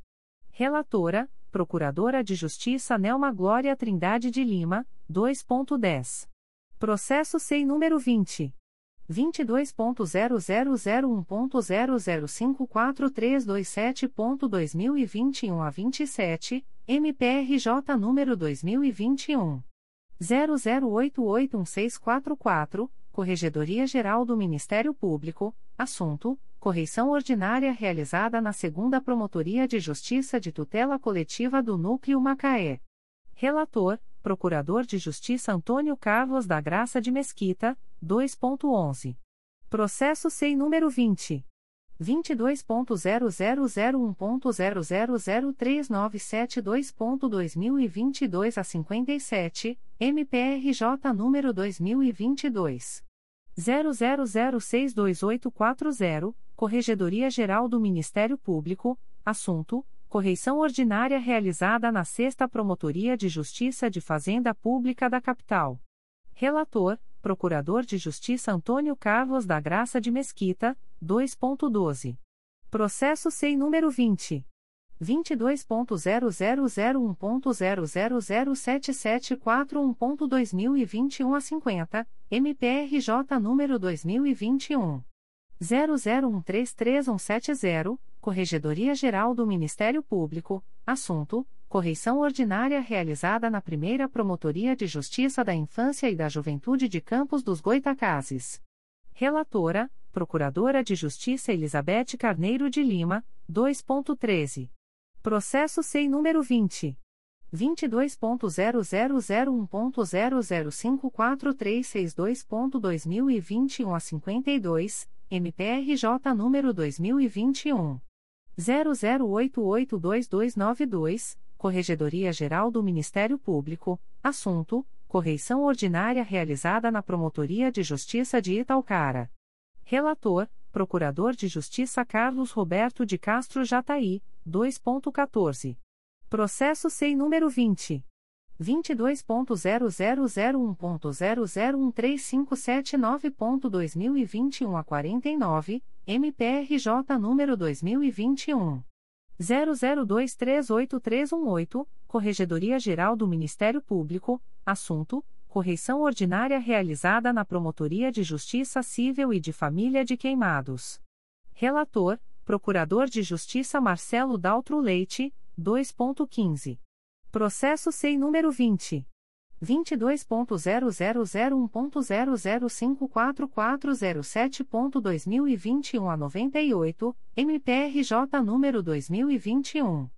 Relatora: Procuradora de Justiça Nelma Glória Trindade de Lima, 2.10. Processo SEI número 20. 22.0001.0054327.2021 a 27, MPRJ número 2021. 00881644, Corregedoria Geral do Ministério Público, assunto: Correição ordinária realizada na Segunda Promotoria de Justiça de Tutela Coletiva do Núcleo Macaé. Relator: Procurador de Justiça Antônio Carlos da Graça de Mesquita, 2.11. Processo SEI número 20. 22.0001.0003972.2022 a 57, MPRJ número 2022. 00062840, Corregedoria Geral do Ministério Público, assunto: Correição ordinária realizada na Sexta Promotoria de Justiça de Fazenda Pública da Capital. Relator: Procurador de Justiça Antônio Carlos da Graça de Mesquita, 2.12. Processo SEI número 20. 22.0001.0007741.2021 a 50, MPRJ número 2021. 00133170, Corregedoria Geral do Ministério Público, assunto: Correição ordinária realizada na primeira Promotoria de Justiça da Infância e da Juventude de Campos dos Goitacazes. Relatora: Procuradora de Justiça Elizabeth Carneiro de Lima, 2.13. Processo SEI número 20. 22.0001.0054362.2021 a 52, MPRJ número 2021. 00882292, Corregedoria Geral do Ministério Público, assunto: Correição ordinária realizada na Promotoria de Justiça de Italcara. Relator: Procurador de Justiça Carlos Roberto de Castro Jataí, 2.14. Processo SEI número 20. 22.0001.0013579.2021 a 49, MPRJ número 2021. 00238318, Corregedoria Geral do Ministério Público, assunto: Correição ordinária realizada na Promotoria de Justiça Civil e de Família de Queimados. Relator: Procurador de Justiça Marcelo Daltro Leite, 2.15. Processo SEI número 20. 22.0001.0054407.2021 a 98, MPRJ número 2021.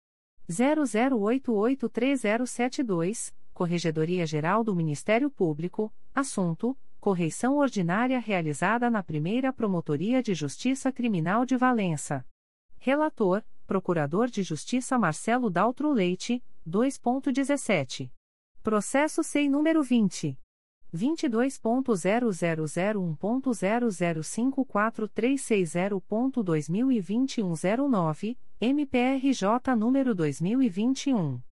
00883072, Corregedoria Geral do Ministério Público, assunto: Correição ordinária realizada na primeira Promotoria de Justiça Criminal de Valença. Relator: Procurador de Justiça Marcelo Daltro Leite, 2.17. Processo SEI número 20. 22.0001.0054360.2021 MPRJ número 2021.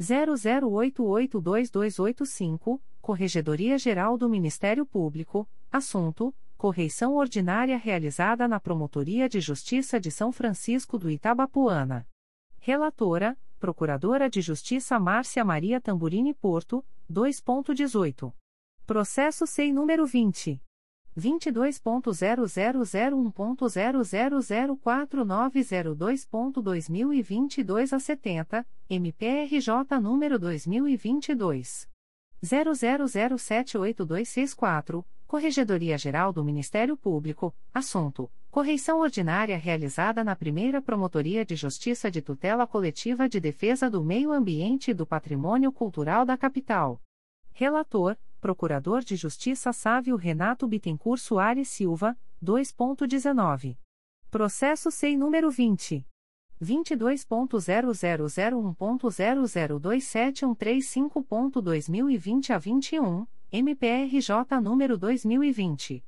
00882285, Corregedoria Geral do Ministério Público, assunto: Correição ordinária realizada na Promotoria de Justiça de São Francisco do Itabapuana. Relatora: Procuradora de Justiça Márcia Maria Tamburini Porto, 2.18. Processo SEI número 20. 22.0001.0004902.2022 a 70, MPRJ número 2022. 00078264, Corregedoria Geral do Ministério Público, assunto: Correição ordinária realizada na primeira Promotoria de Justiça de Tutela Coletiva de Defesa do Meio Ambiente e do Patrimônio Cultural da Capital. Relator: Procurador de Justiça Sávio Renato Bittencourt Soares Silva, 2.19. Processo SEI número 20. 22.0001.0027135.2020 a 21, MPRJ número 2020.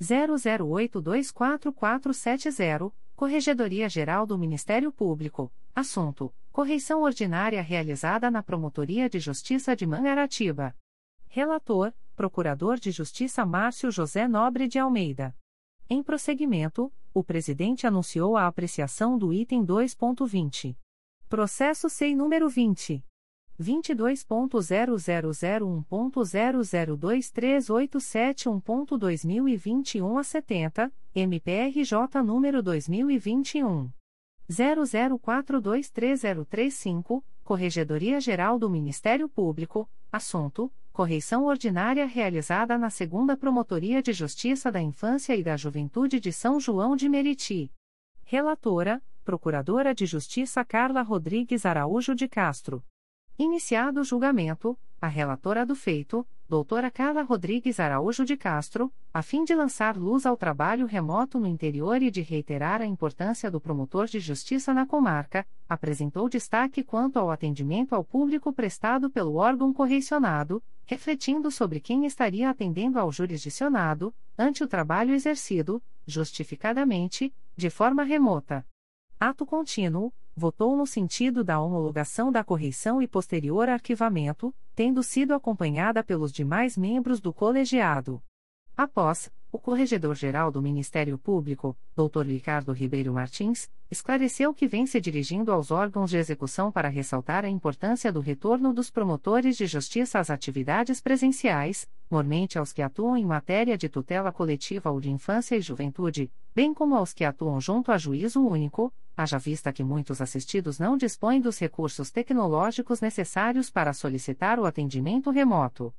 00824470, Corregedoria Geral do Ministério Público, assunto: Correição ordinária realizada na Promotoria de Justiça de Mangaratiba. Relator: Procurador de Justiça Márcio José Nobre de Almeida. Em prosseguimento, o presidente anunciou a apreciação do item 2.20. Processo SEI número 20. 22.0001.0023871.2021 a 70, MPRJ número 2021. 00423035, Corregedoria Geral do Ministério Público, assunto: correição ordinária realizada na Segunda Promotoria de Justiça da Infância e da Juventude de São João de Meriti. Relatora: Procuradora de Justiça Carla Rodrigues Araújo de Castro. Iniciado o julgamento, a relatora do feito, doutora Carla Rodrigues Araújo de Castro, a fim de lançar luz ao trabalho remoto no interior e de reiterar a importância do promotor de justiça na comarca, apresentou destaque quanto ao atendimento ao público prestado pelo órgão correicionado, refletindo sobre quem estaria atendendo ao jurisdicionado, ante o trabalho exercido, justificadamente, de forma remota. Ato contínuo, votou no sentido da homologação da correição e posterior arquivamento, tendo sido acompanhada pelos demais membros do colegiado. Após, o Corregedor-Geral do Ministério Público, Dr. Ricardo Ribeiro Martins, esclareceu que vem se dirigindo aos órgãos de execução para ressaltar a importância do retorno dos promotores de justiça às atividades presenciais, mormente aos que atuam em matéria de tutela coletiva ou de infância e juventude, bem como aos que atuam junto a juízo único, haja vista que muitos assistidos não dispõem dos recursos tecnológicos necessários para solicitar o atendimento remoto.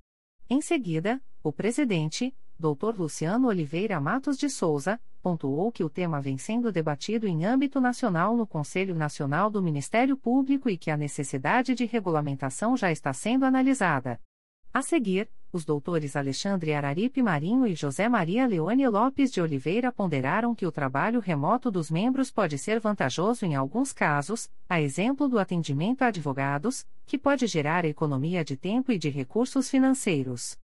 Em seguida, o presidente, Dr. Luciano Oliveira Matos de Souza, pontuou que o tema vem sendo debatido em âmbito nacional no Conselho Nacional do Ministério Público e que a necessidade de regulamentação já está sendo analisada. A seguir, os doutores Alexandre Araripe Marinho e José Maria Leone Lopes de Oliveira ponderaram que o trabalho remoto dos membros pode ser vantajoso em alguns casos, a exemplo do atendimento a advogados, que pode gerar economia de tempo e de recursos financeiros.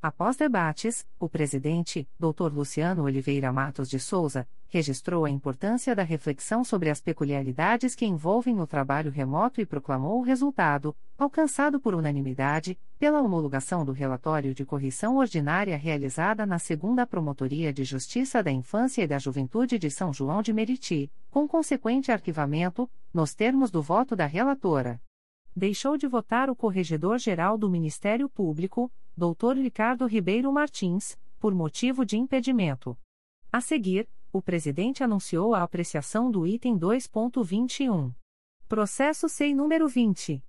Após debates, o presidente, Dr. Luciano Oliveira Matos de Souza, registrou a importância da reflexão sobre as peculiaridades que envolvem o trabalho remoto e proclamou o resultado, alcançado por unanimidade, pela homologação do relatório de correção ordinária realizada na Segunda Promotoria de Justiça da Infância e da Juventude de São João de Meriti, com consequente arquivamento, nos termos do voto da relatora. Deixou de votar o Corregedor-Geral do Ministério Público, Dr. Ricardo Ribeiro Martins, por motivo de impedimento. A seguir, o presidente anunciou a apreciação do item 2.21. Processo SEI número 20.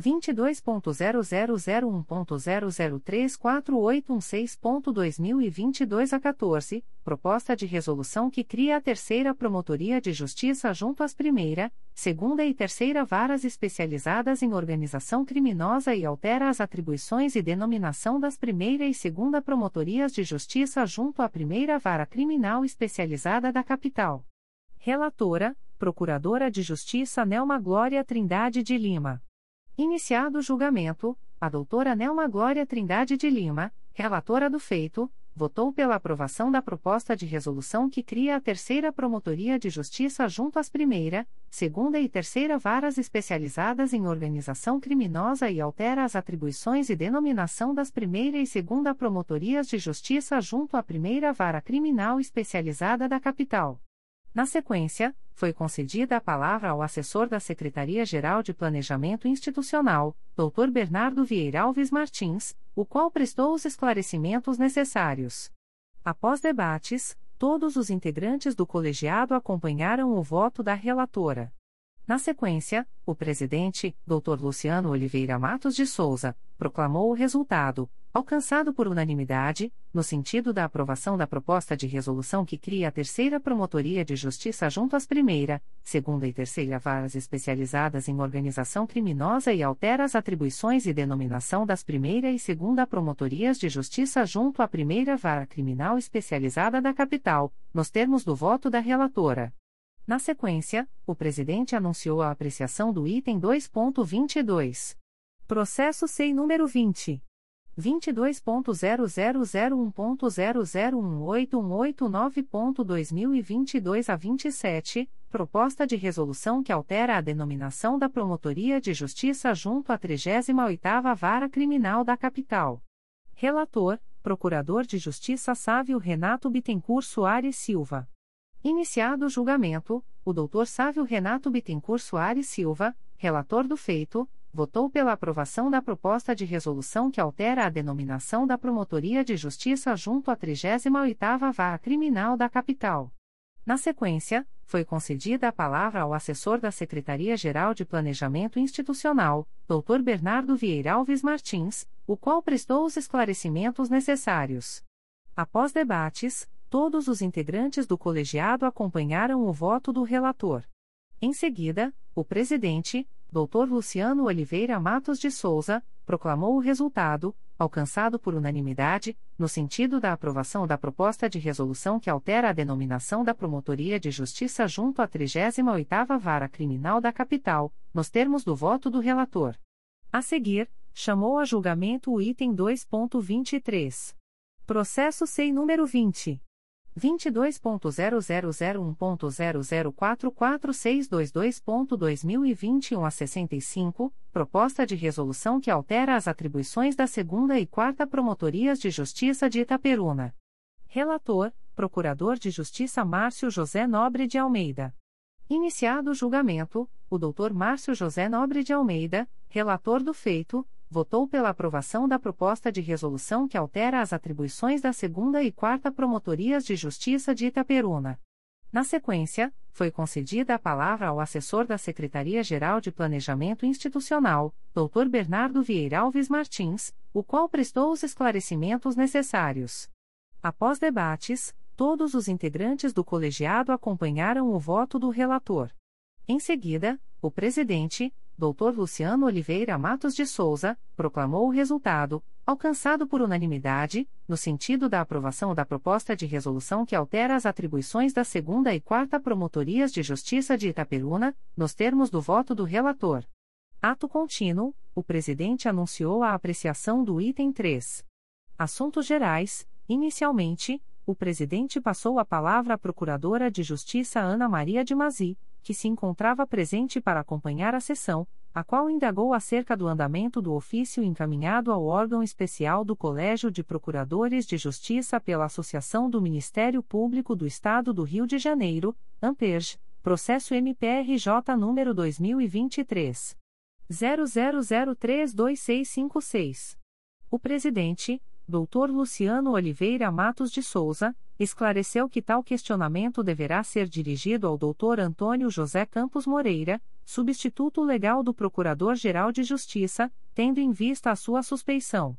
22.0001.0034816.2022 a 14, proposta de resolução que cria a terceira Promotoria de Justiça junto às primeira, segunda e terceira varas especializadas em organização criminosa e altera as atribuições e denominação das primeira e segunda Promotorias de Justiça junto à primeira vara criminal especializada da capital. Relatora, Procuradora de Justiça Nelma Glória Trindade de Lima. Iniciado o julgamento, a doutora Nelma Glória Trindade de Lima, relatora do feito, votou pela aprovação da proposta de resolução que cria a Terceira Promotoria de Justiça junto às Primeira, Segunda e Terceira Varas especializadas em organização criminosa e altera as atribuições e denominação das Primeira e Segunda Promotorias de Justiça junto à Primeira Vara Criminal Especializada da Capital. Na sequência, foi concedida a palavra ao assessor da Secretaria-Geral de Planejamento Institucional, Dr. Bernardo Vieira Alves Martins, o qual prestou os esclarecimentos necessários. Após debates, todos os integrantes do colegiado acompanharam o voto da relatora. Na sequência, o presidente, Dr. Luciano Oliveira Matos de Souza, proclamou o resultado, alcançado por unanimidade, no sentido da aprovação da proposta de resolução que cria a Terceira Promotoria de Justiça junto às Primeira, Segunda e Terceira Varas especializadas em organização criminosa e altera as atribuições e denominação das Primeira e Segunda Promotorias de Justiça junto à Primeira Vara Criminal Especializada da Capital, nos termos do voto da relatora. Na sequência, o presidente anunciou a apreciação do item 2.22. Processo SEI número 20. 22.0001.0018889.2022 a 27, proposta de resolução que altera a denominação da Promotoria de Justiça junto à 38ª Vara Criminal da Capital. Relator, Procurador de Justiça Sávio Renato Bittencourt Soares Silva. Iniciado o julgamento, o Dr. Sávio Renato Bittencourt Soares Silva, relator do feito, votou pela aprovação da proposta de resolução que altera a denominação da Promotoria de Justiça junto à 38ª Vara Criminal da Capital. Na sequência, foi concedida a palavra ao assessor da Secretaria-Geral de Planejamento Institucional, Dr. Bernardo Vieira Alves Martins, o qual prestou os esclarecimentos necessários. Após debates, todos os integrantes do colegiado acompanharam o voto do relator. Em seguida, o presidente, Dr. Luciano Oliveira Matos de Souza, proclamou o resultado, alcançado por unanimidade, no sentido da aprovação da proposta de resolução que altera a denominação da Promotoria de Justiça junto à 38ª Vara Criminal da Capital, nos termos do voto do relator. A seguir, chamou a julgamento o item 2.23. Processo SEI número 20 22.0001.0044622.2021 a 65, proposta de resolução que altera as atribuições da segunda e quarta Promotorias de Justiça de Itaperuna. Relator, Procurador de Justiça Márcio José Nobre de Almeida. Iniciado o julgamento, o Dr. Márcio José Nobre de Almeida, relator do feito, votou pela aprovação da proposta de resolução que altera as atribuições da segunda e quarta Promotorias de Justiça de Itaperuna. Na sequência, foi concedida a palavra ao assessor da Secretaria-Geral de Planejamento Institucional, Dr. Bernardo Vieira Alves Martins, o qual prestou os esclarecimentos necessários. Após debates, todos os integrantes do colegiado acompanharam o voto do relator. Em seguida, o presidente, Dr. Luciano Oliveira Matos de Souza, proclamou o resultado, alcançado por unanimidade, no sentido da aprovação da proposta de resolução que altera as atribuições da segunda e quarta Promotorias de Justiça de Itaperuna, nos termos do voto do relator. Ato contínuo, o presidente anunciou a apreciação do item 3. Assuntos Gerais, inicialmente, o presidente passou a palavra à Procuradora de Justiça Ana Maria de Mazi, que se encontrava presente para acompanhar a sessão, a qual indagou acerca do andamento do ofício encaminhado ao órgão especial do Colégio de Procuradores de Justiça pela Associação do Ministério Público do Estado do Rio de Janeiro, AMPERJ, processo MPRJ número 2023 00032656. O presidente, Dr. Luciano Oliveira Matos de Souza, esclareceu que tal questionamento deverá ser dirigido ao Dr. Antônio José Campos Moreira, substituto legal do Procurador-Geral de Justiça, tendo em vista a sua suspeição.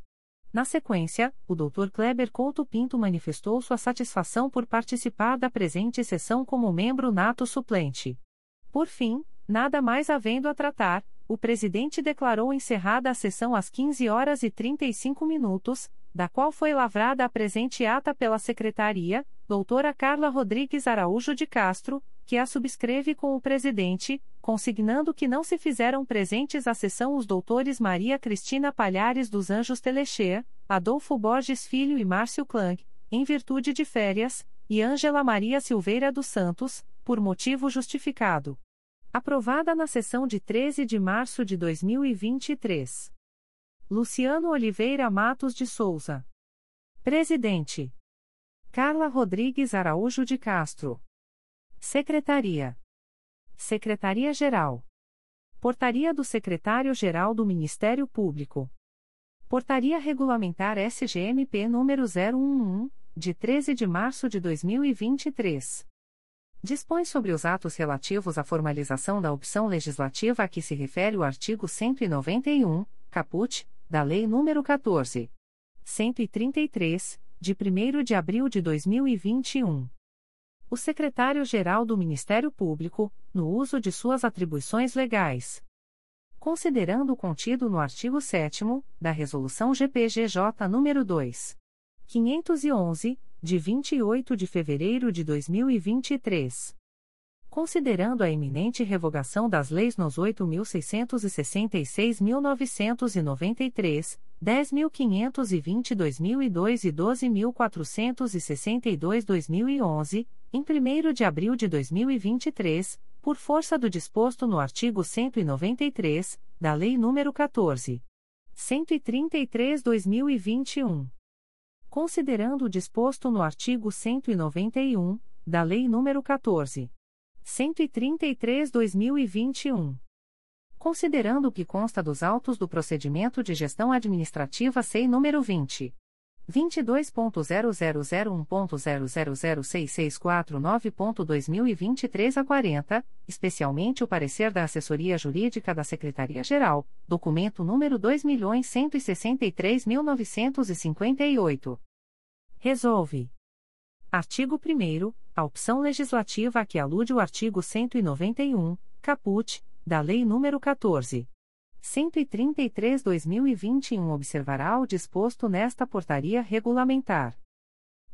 Na sequência, o Dr. Kleber Couto Pinto manifestou sua satisfação por participar da presente sessão como membro nato suplente. Por fim, nada mais havendo a tratar, o presidente declarou encerrada a sessão às 15 horas e 35 minutos, da qual foi lavrada a presente ata pela Secretaria, doutora Carla Rodrigues Araújo de Castro, que a subscreve com o presidente, consignando que não se fizeram presentes à sessão os doutores Maria Cristina Palhares dos Anjos Telexer, Adolfo Borges Filho e Márcio Klang, em virtude de férias, e Ângela Maria Silveira dos Santos, por motivo justificado. Aprovada na sessão de 13 de março de 2023. Luciano Oliveira Matos de Souza. Presidente. Carla Rodrigues Araújo de Castro. Secretaria. Secretaria-Geral. Portaria do Secretário-Geral do Ministério Público. Portaria Regulamentar SGMP número 011, de 13 de março de 2023. Dispõe sobre os atos relativos à formalização da opção legislativa a que se refere o artigo 191, caput, da Lei nº 14. 133, de 1 de abril de 2021. O Secretário-Geral do Ministério Público, no uso de suas atribuições legais. Considerando o contido no artigo 7 da Resolução GPGJ nº 2. 511, de 28 de fevereiro de 2023 considerando a iminente revogação das leis nos 8.666.993, 10.520 2002 e 12.462 2011, em 1 de abril de 2023, por força do disposto no artigo 193, da Lei nº 14. 133-2021. Considerando o disposto no artigo 191, da Lei nº 14. 133/2021. Considerando o que consta dos autos do procedimento de gestão administrativa SEI número 20 22.0001.0006649.2023 a 40, especialmente o parecer da Assessoria Jurídica da Secretaria-Geral, documento número 2.163.958. Resolve Artigo 1 a opção legislativa a que alude o artigo 191, caput, da Lei nº 14. 133/2021 observará o disposto nesta portaria regulamentar.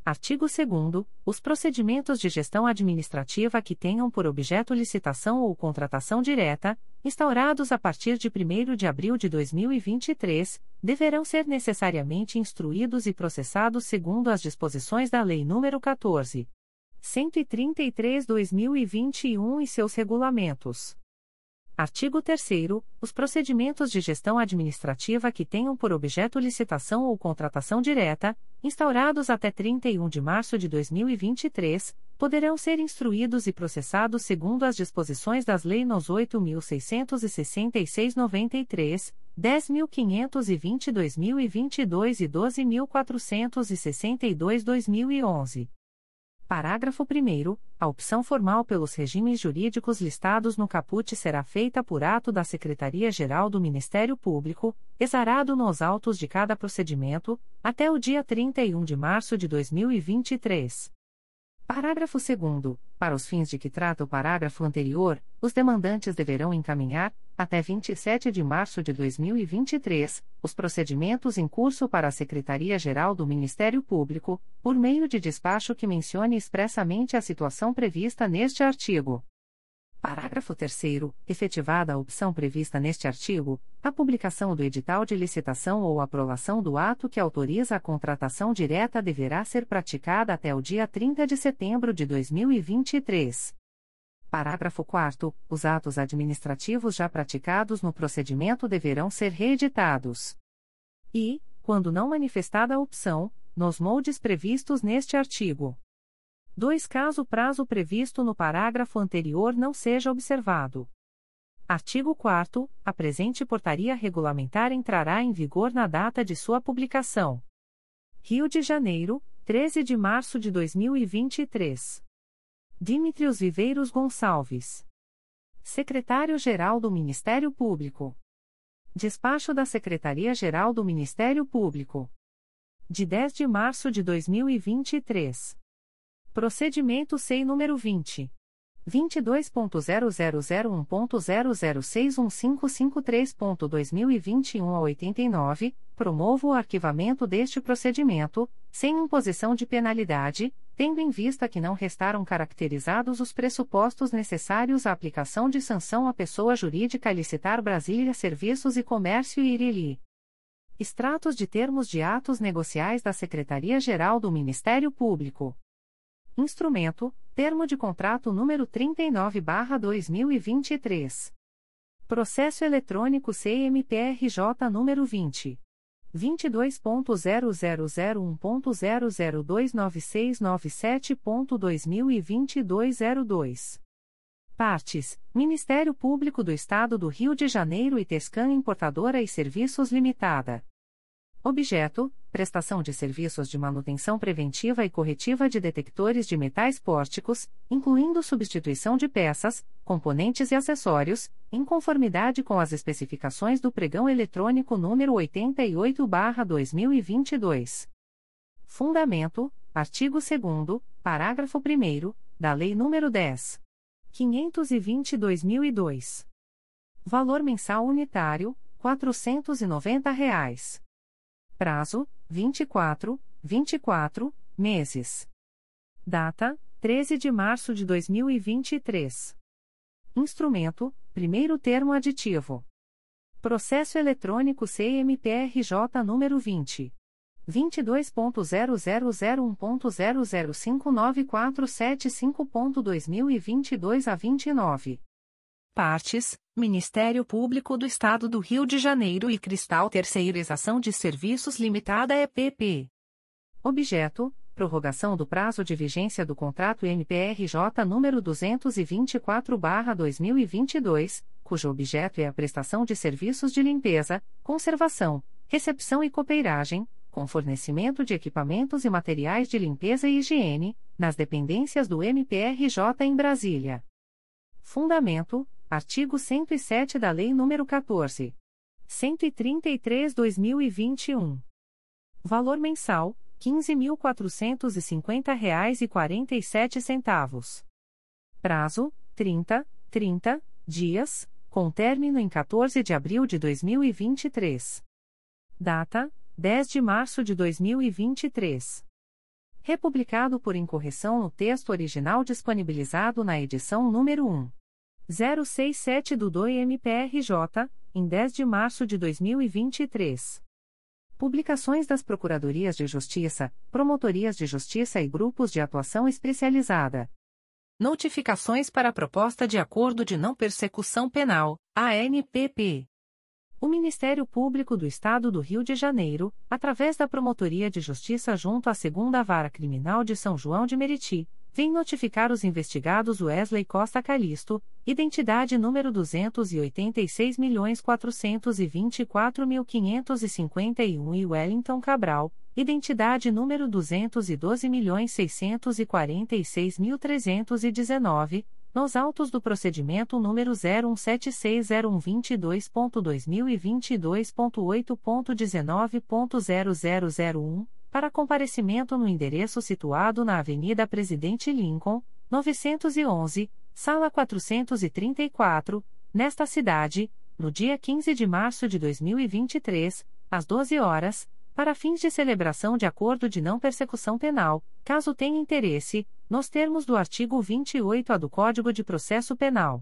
Artigo 2 Os procedimentos de gestão administrativa que tenham por objeto licitação ou contratação direta, instaurados a partir de 1 de abril de 2023, deverão ser necessariamente instruídos e processados segundo as disposições da Lei nº 14. 133/2021 e seus regulamentos. Artigo 3 Os procedimentos de gestão administrativa que tenham por objeto licitação ou contratação direta, instaurados até 31 de março de 2023, poderão ser instruídos e processados segundo as disposições das leis nos 8.666/93, 10.520/2022 e 12.462/2011. Parágrafo 1 A opção formal pelos regimes jurídicos listados no caput será feita por ato da Secretaria-Geral do Ministério Público, exarado nos autos de cada procedimento, até o dia 31 de março de 2023. Parágrafo 2 Para os fins de que trata o parágrafo anterior, os demandantes deverão encaminhar, até 27 de março de 2023, os procedimentos em curso para a Secretaria-Geral do Ministério Público, por meio de despacho que mencione expressamente a situação prevista neste artigo. Parágrafo 3 Efetivada a opção prevista neste artigo, a publicação do edital de licitação ou aprovação do ato que autoriza a contratação direta deverá ser praticada até o dia 30 de setembro de 2023. Parágrafo 4 Os atos administrativos já praticados no procedimento deverão ser reeditados. E, quando não manifestada a opção, nos moldes previstos neste artigo. 2. Caso o prazo previsto no parágrafo anterior não seja observado. Artigo 4. A presente portaria regulamentar entrará em vigor na data de sua publicação. Rio de Janeiro, 13 de março de 2023. Dimitrios Viveiros Gonçalves. Secretário-Geral do Ministério Público. Despacho da Secretaria-Geral do Ministério Público. De 10 de março de 2023. Procedimento SEI número 20. 22.0001.0061553.2021 a 89, promovo o arquivamento deste procedimento, sem imposição de penalidade, tendo em vista que não restaram caracterizados os pressupostos necessários à aplicação de sanção à pessoa jurídica licitar Brasília Serviços e Comércio e Irili. Extratos de termos de atos negociais da Secretaria-Geral do Ministério Público. Instrumento: Termo de contrato número 39/2023. Processo eletrônico CMPRJ número 20 22.0001.0029697.2022 02. Partes: Ministério Público do Estado do Rio de Janeiro e Tescan Importadora e Serviços Limitada. Objeto: prestação de serviços de manutenção preventiva e corretiva de detectores de metais pórticos, incluindo substituição de peças, componentes e acessórios, em conformidade com as especificações do pregão eletrônico número 88/2022. Fundamento: artigo 2 parágrafo 1 da Lei nº 10. 522.002. Valor mensal unitário, 490 reais. Prazo, 24, 24, meses. Data, 13 de março de 2023. Instrumento, primeiro termo aditivo. Processo eletrônico CMPRJ número 20. 22.0001.0059475.2022 a 29. Partes: Ministério Público do Estado do Rio de Janeiro e Cristal Terceirização de Serviços Limitada EPP. Objeto: Prorrogação do prazo de vigência do contrato MPRJ número 224/2022, cujo objeto é a prestação de serviços de limpeza, conservação, recepção e copeiragem com fornecimento de equipamentos e materiais de limpeza e higiene, nas dependências do MPRJ em Brasília. Fundamento: artigo 107 da Lei nº 14. 133/2021. Valor mensal: R$ 15.450,47. Prazo: 30, 30 dias, com término em 14 de abril de 2023. Data: 10 de março de 2023. Republicado por incorreção no texto original disponibilizado na edição número 1. 067 do DOI-MPRJ, em 10 de março de 2023. Publicações das Procuradorias de Justiça, Promotorias de Justiça e Grupos de Atuação Especializada. Notificações para a Proposta de Acordo de Não Persecução Penal, ANPP. O Ministério Público do Estado do Rio de Janeiro, através da Promotoria de Justiça junto à Segunda Vara Criminal de São João de Meriti, vem notificar os investigados Wesley Costa Calisto, identidade número 286.424.551 e Wellington Cabral, identidade número 212.646.319, nos autos do procedimento número 01760122.2022.8.19.0001, para comparecimento no endereço situado na Avenida Presidente Lincoln, 911, sala 434, nesta cidade, no dia 15 de março de 2023, às 12 horas, para fins de celebração de acordo de não persecução penal, caso tenha interesse, nos termos do artigo 28-A do Código de Processo Penal.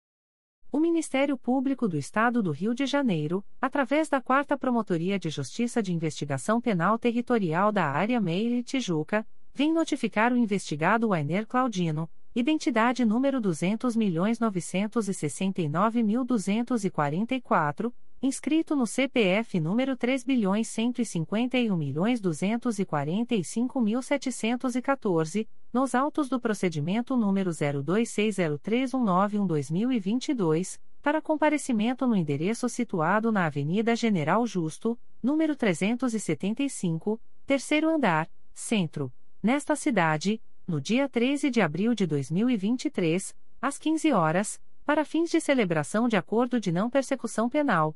O Ministério Público do Estado do Rio de Janeiro, através da 4 Promotoria de Justiça de Investigação Penal Territorial da Área Meire Tijuca, vem notificar o investigado Wainer Claudino, identidade número 200.969.244, inscrito no CPF número 3.151.245.714, nos autos do procedimento número 02603191-2022, para comparecimento no endereço situado na Avenida General Justo, número 375, terceiro andar, centro, nesta cidade, no dia 13 de abril de 2023, às 15 horas, para fins de celebração de acordo de não persecução penal,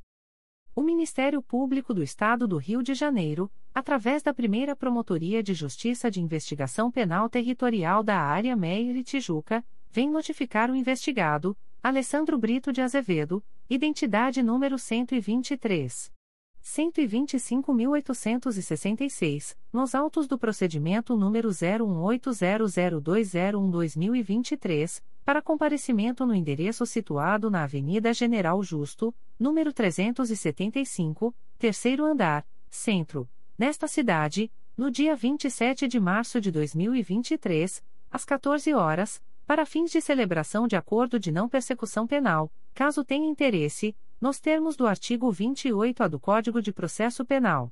O Ministério Público do Estado do Rio de Janeiro, através da primeira Promotoria de Justiça de Investigação Penal Territorial da Área Meire e Tijuca, vem notificar o investigado, Alessandro Brito de Azevedo, identidade número 123. 125.866, nos autos do procedimento número 01800201-2023, para comparecimento no endereço situado na Avenida General Justo, número 375, terceiro andar, centro, nesta cidade, no dia 27 de março de 2023, às 14 horas, para fins de celebração de acordo de não persecução penal, caso tenha interesse, nos termos do artigo 28-A do Código de Processo Penal.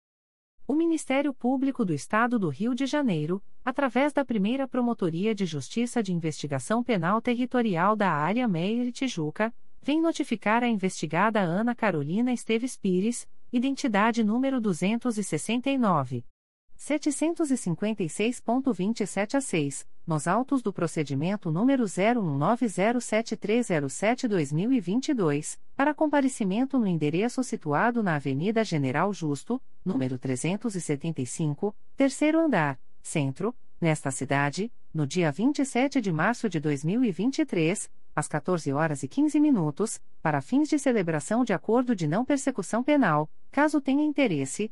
O Ministério Público do Estado do Rio de Janeiro, através da primeira Promotoria de Justiça de Investigação Penal Territorial da Área Meire Tijuca, vem notificar a investigada Ana Carolina Esteves Pires, identidade número 269. 756.27 a 6, nos autos do procedimento número 01907307-2022, para comparecimento no endereço situado na Avenida General Justo, número 375, terceiro andar, centro, nesta cidade, no dia 27 de março de 2023, às 14 horas e 15 minutos, para fins de celebração de acordo de não persecução penal, caso tenha interesse,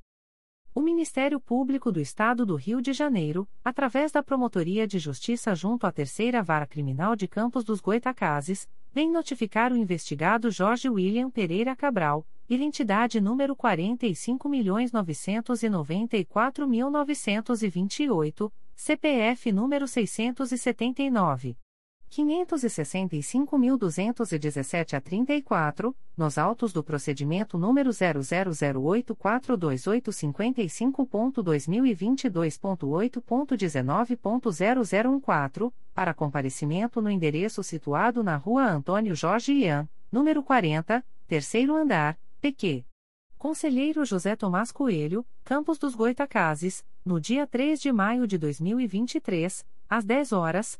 O Ministério Público do Estado do Rio de Janeiro, através da Promotoria de Justiça junto à Terceira Vara Criminal de Campos dos Goitacazes, vem notificar o investigado Jorge William Pereira Cabral, identidade número 45.994.928, CPF número 679. 565.217 a 34, nos autos do procedimento número 00084285.2022.8.19.0014, para comparecimento no endereço situado na Rua Antônio Jorge Ian, número 40, terceiro andar, PQ. Conselheiro José Tomás Coelho, Campos dos Goitacazes, no dia 3 de maio de 2023, às 10 horas,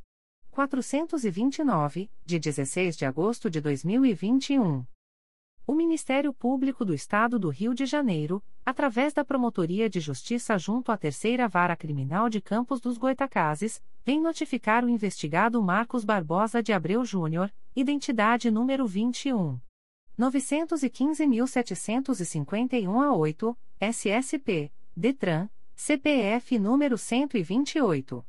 429, de 16 de agosto de 2021. O Ministério Público do Estado do Rio de Janeiro, através da Promotoria de Justiça junto à Terceira Vara Criminal de Campos dos Goitacazes, vem notificar o investigado Marcos Barbosa de Abreu Júnior, identidade número 21. 915.751 a 8, SSP, DETRAN, CPF número 128.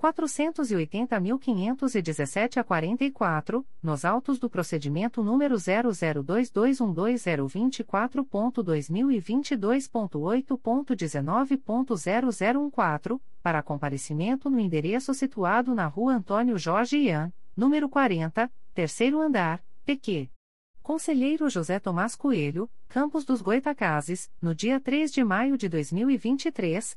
480.517 a 44, nos autos do procedimento número 002212024.2022.8.19.0014, para comparecimento no endereço situado na Rua Antônio Jorge Ian, número 40, terceiro andar, PQ. Conselheiro José Tomás Coelho, Campos dos Goitacazes, no dia 3 de maio de 2023,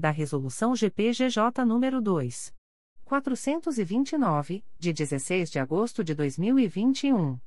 da Resolução GPGJ nº 2. 429, de 16 de agosto de 2021.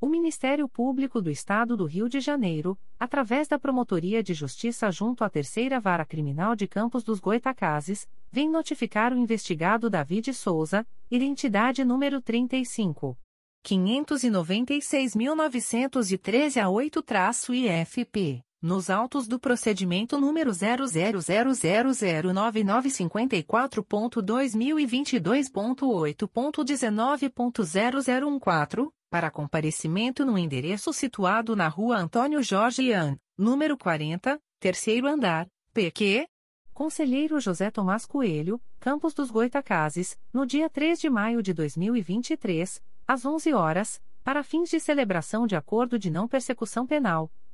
O Ministério Público do Estado do Rio de Janeiro, através da Promotoria de Justiça junto à Terceira Vara Criminal de Campos dos Goitacazes, vem notificar o investigado David Souza, identidade número 35. 596.913 a 8-IFP, nos autos do procedimento número 00009954.2022.8.19.0014, para comparecimento no endereço situado na Rua Antônio Jorge Ian, número 40, terceiro andar, PQ. Conselheiro José Tomás Coelho, Campos dos Goitacazes, no dia 3 de maio de 2023, às 11 horas, para fins de celebração de acordo de não persecução penal,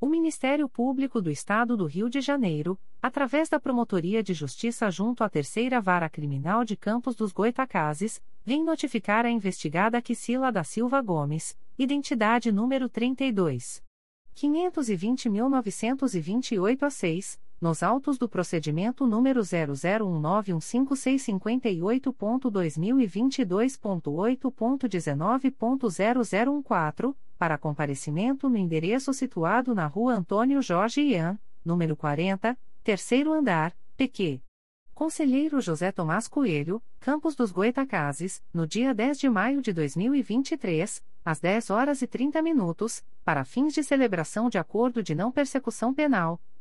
O Ministério Público do Estado do Rio de Janeiro, através da Promotoria de Justiça junto à Terceira Vara Criminal de Campos dos Goitacazes, vem notificar a investigada Quisila da Silva Gomes, identidade número 32. 520.928 a 6, nos autos do procedimento número 001915658.2022.8.19.0014, para comparecimento no endereço situado na Rua Antônio Jorge Ian, número 40, terceiro andar, PQ. Conselheiro José Tomás Coelho, Campos dos Goitacazes, no dia 10 de maio de 2023, às 10 horas e 30 minutos, para fins de celebração de acordo de não persecução penal,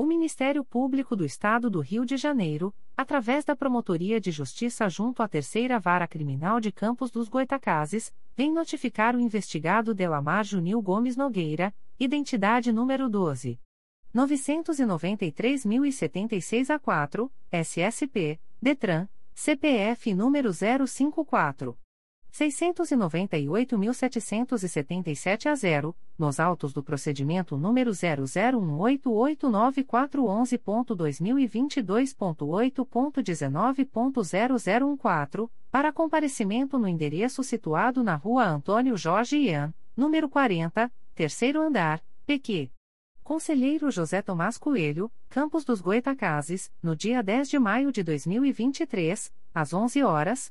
O Ministério Público do Estado do Rio de Janeiro, através da Promotoria de Justiça junto à Terceira Vara Criminal de Campos dos Goitacazes, vem notificar o investigado Delamar Junil Gomes Nogueira, identidade número 12. 993.076 a 4, SSP, DETRAN, CPF número 054. 698.777 a 0, nos autos do procedimento número 001889411.2022.8.19.0014, para comparecimento no endereço situado na Rua Antônio Jorge Ian, número 40, terceiro andar, PQ. Conselheiro José Tomás Coelho, Campos dos Goitacazes, no dia 10 de maio de 2023, às 11 horas,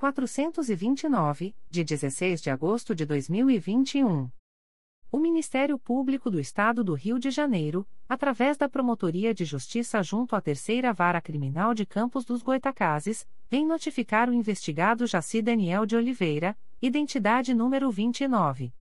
429, de 16 de agosto de 2021. O Ministério Público do Estado do Rio de Janeiro, através da Promotoria de Justiça junto à Terceira Vara Criminal de Campos dos Goitacazes, vem notificar o investigado Jaci Daniel de Oliveira, identidade número 29.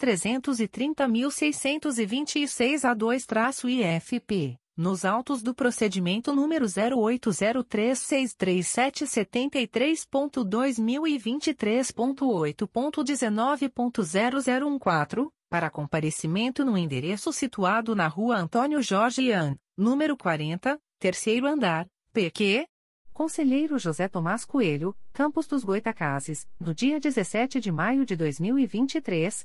330.626 a 2-IFP nos autos do procedimento número 080363773.2023.8.19.0014, para comparecimento no endereço situado na rua Antônio Jorge Ian, número 40, terceiro andar, PQ. Conselheiro José Tomás Coelho, Campos dos Goitacazes, no dia 17 de maio de 2023,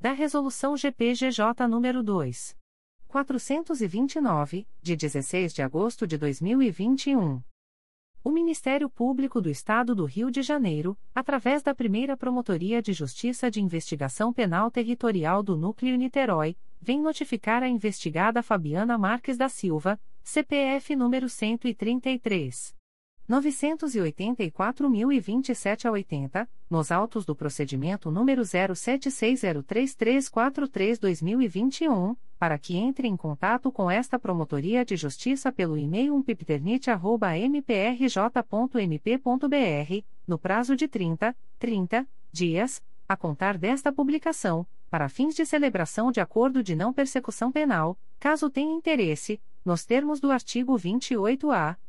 da Resolução GPGJ nº 2. 429, de 16 de agosto de 2021. O Ministério Público do Estado do Rio de Janeiro, através da primeira Promotoria de Justiça de Investigação Penal Territorial do Núcleo Niterói, vem notificar a investigada Fabiana Marques da Silva, CPF número 133. 984.027 a 80, nos autos do procedimento número 07603343-2021, para que entre em contato com esta Promotoria de Justiça pelo e-mail umpipternit.mprj.mp.br, no prazo de 30, 30 dias, a contar desta publicação, para fins de celebração de acordo de não persecução penal, caso tenha interesse, nos termos do artigo 28-A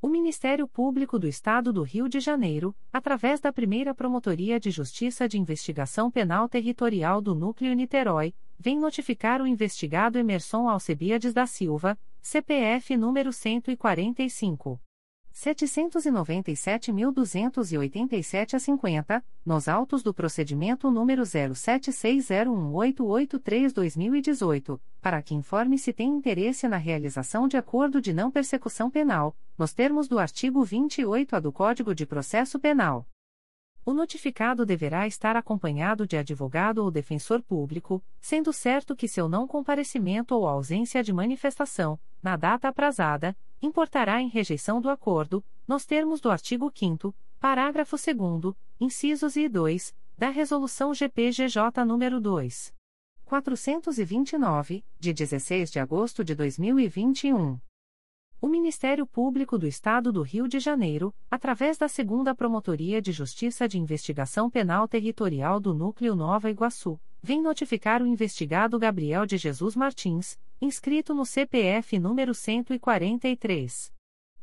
O Ministério Público do Estado do Rio de Janeiro, através da primeira Promotoria de Justiça de Investigação Penal Territorial do Núcleo Niterói, vem notificar o investigado Emerson Alcebiades da Silva, CPF número 145. 797.287 a 50, nos autos do procedimento número 07601883-2018, para que informe se tem interesse na realização de acordo de não persecução penal, nos termos do artigo 28-A do Código de Processo Penal. O notificado deverá estar acompanhado de advogado ou defensor público, sendo certo que seu não comparecimento ou ausência de manifestação, na data aprazada, importará em rejeição do acordo, nos termos do artigo 5 parágrafo 2 incisos e 2, da Resolução GPGJ nº 2. 429, de 16 de agosto de 2021. O Ministério Público do Estado do Rio de Janeiro, através da Segunda Promotoria de Justiça de Investigação Penal Territorial do Núcleo Nova Iguaçu, vem notificar o investigado Gabriel de Jesus Martins, inscrito no CPF número 143.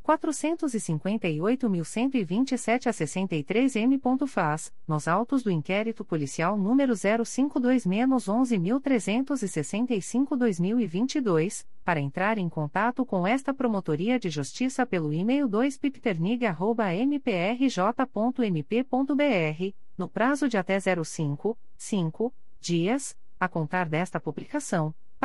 458.127 a 63 M. Faz, nos autos do inquérito policial número 052-11365-2022, para entrar em contato com esta Promotoria de Justiça pelo e-mail 2pipternig.mprj.mp.br, no prazo de até 05, 5 dias, a contar desta publicação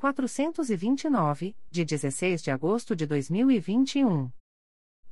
429, de 16 de agosto de 2021.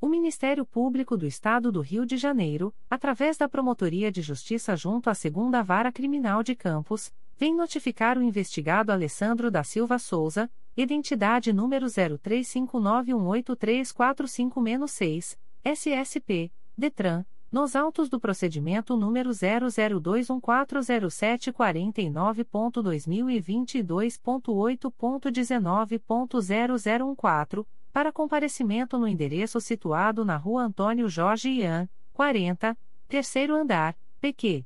O Ministério Público do Estado do Rio de Janeiro, através da Promotoria de Justiça junto à Segunda Vara Criminal de Campos, vem notificar o investigado Alessandro da Silva Souza, identidade número 0359183445-6, SSP, DETRAN, nos autos do procedimento número 002140749.2022.8.19.0014, para comparecimento no endereço situado na Rua Antônio Jorge Ian, 40, terceiro andar, PQ.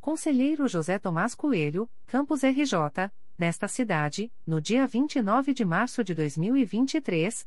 Conselheiro José Tomás Coelho, Campos RJ, nesta cidade, no dia 29 de março de 2023,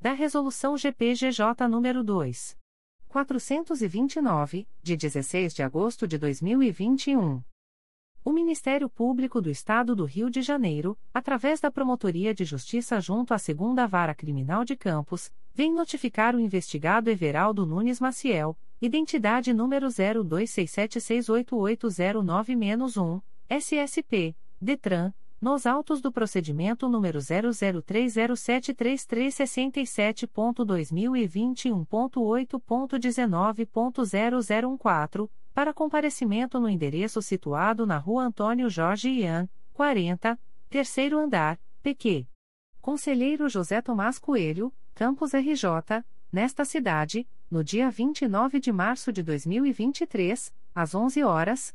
da Resolução GPGJ nº 2. 429, de 16 de agosto de 2021. O Ministério Público do Estado do Rio de Janeiro, através da Promotoria de Justiça junto à Segunda Vara Criminal de Campos, vem notificar o investigado Everaldo Nunes Maciel, identidade número 0267688009-1, SSP, DETRAN, nos autos do procedimento número 003073367.2021.8.19.0014, para comparecimento no endereço situado na Rua Antônio Jorge Ian, 40, terceiro andar, PQ. Conselheiro José Tomás Coelho, Campos RJ, nesta cidade, no dia 29 de março de 2023, às 11 horas,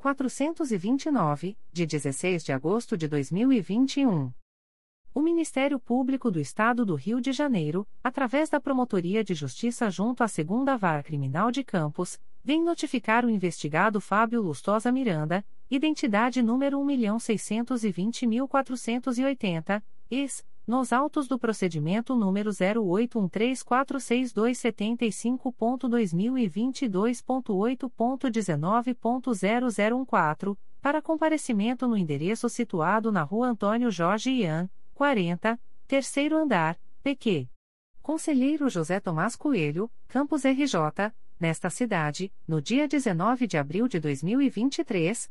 429, de 16 de agosto de 2021. O Ministério Público do Estado do Rio de Janeiro, através da Promotoria de Justiça junto à Segunda Vara Criminal de Campos, vem notificar o investigado Fábio Lustosa Miranda, identidade número 1.620.480, ex, nos autos do procedimento número 081346275.2022.8.19.0014, para comparecimento no endereço situado na Rua Antônio Jorge Ian, 40, terceiro andar, PQ. Conselheiro José Tomás Coelho, Campos RJ, nesta cidade, no dia 19 de abril de 2023,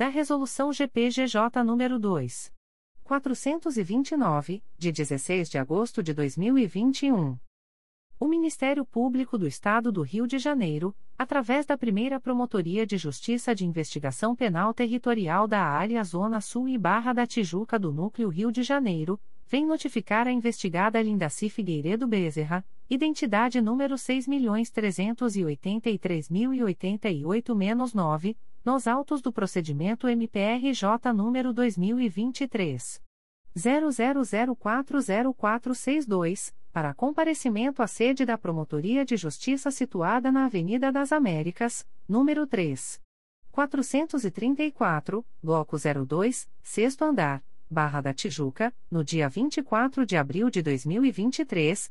da Resolução GPGJ nº 2. 429, de 16 de agosto de 2021. O Ministério Público do Estado do Rio de Janeiro, através da primeira Promotoria de Justiça de Investigação Penal Territorial da Área Zona Sul e Barra da Tijuca do Núcleo Rio de Janeiro, vem notificar a investigada Lindaci Figueiredo Bezerra, identidade número 6.383.088-9, nos autos do procedimento MPRJ número 2023 00040462, para comparecimento à sede da Promotoria de Justiça situada na Avenida das Américas, número 3. 434, bloco 02, sexto andar, Barra da Tijuca, no dia 24 de abril de 2023,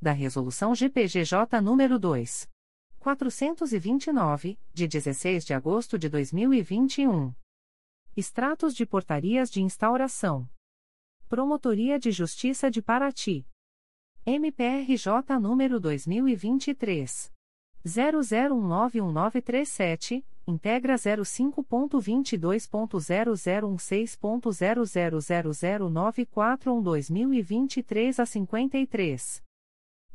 da Resolução GPGJ nº 2. 429, de 16 de agosto de 2021. Extratos de portarias de instauração. Promotoria de Justiça de Paraty. MPRJ número 2023 00191937, integra 05.22.0016.0000941-2023 a 53.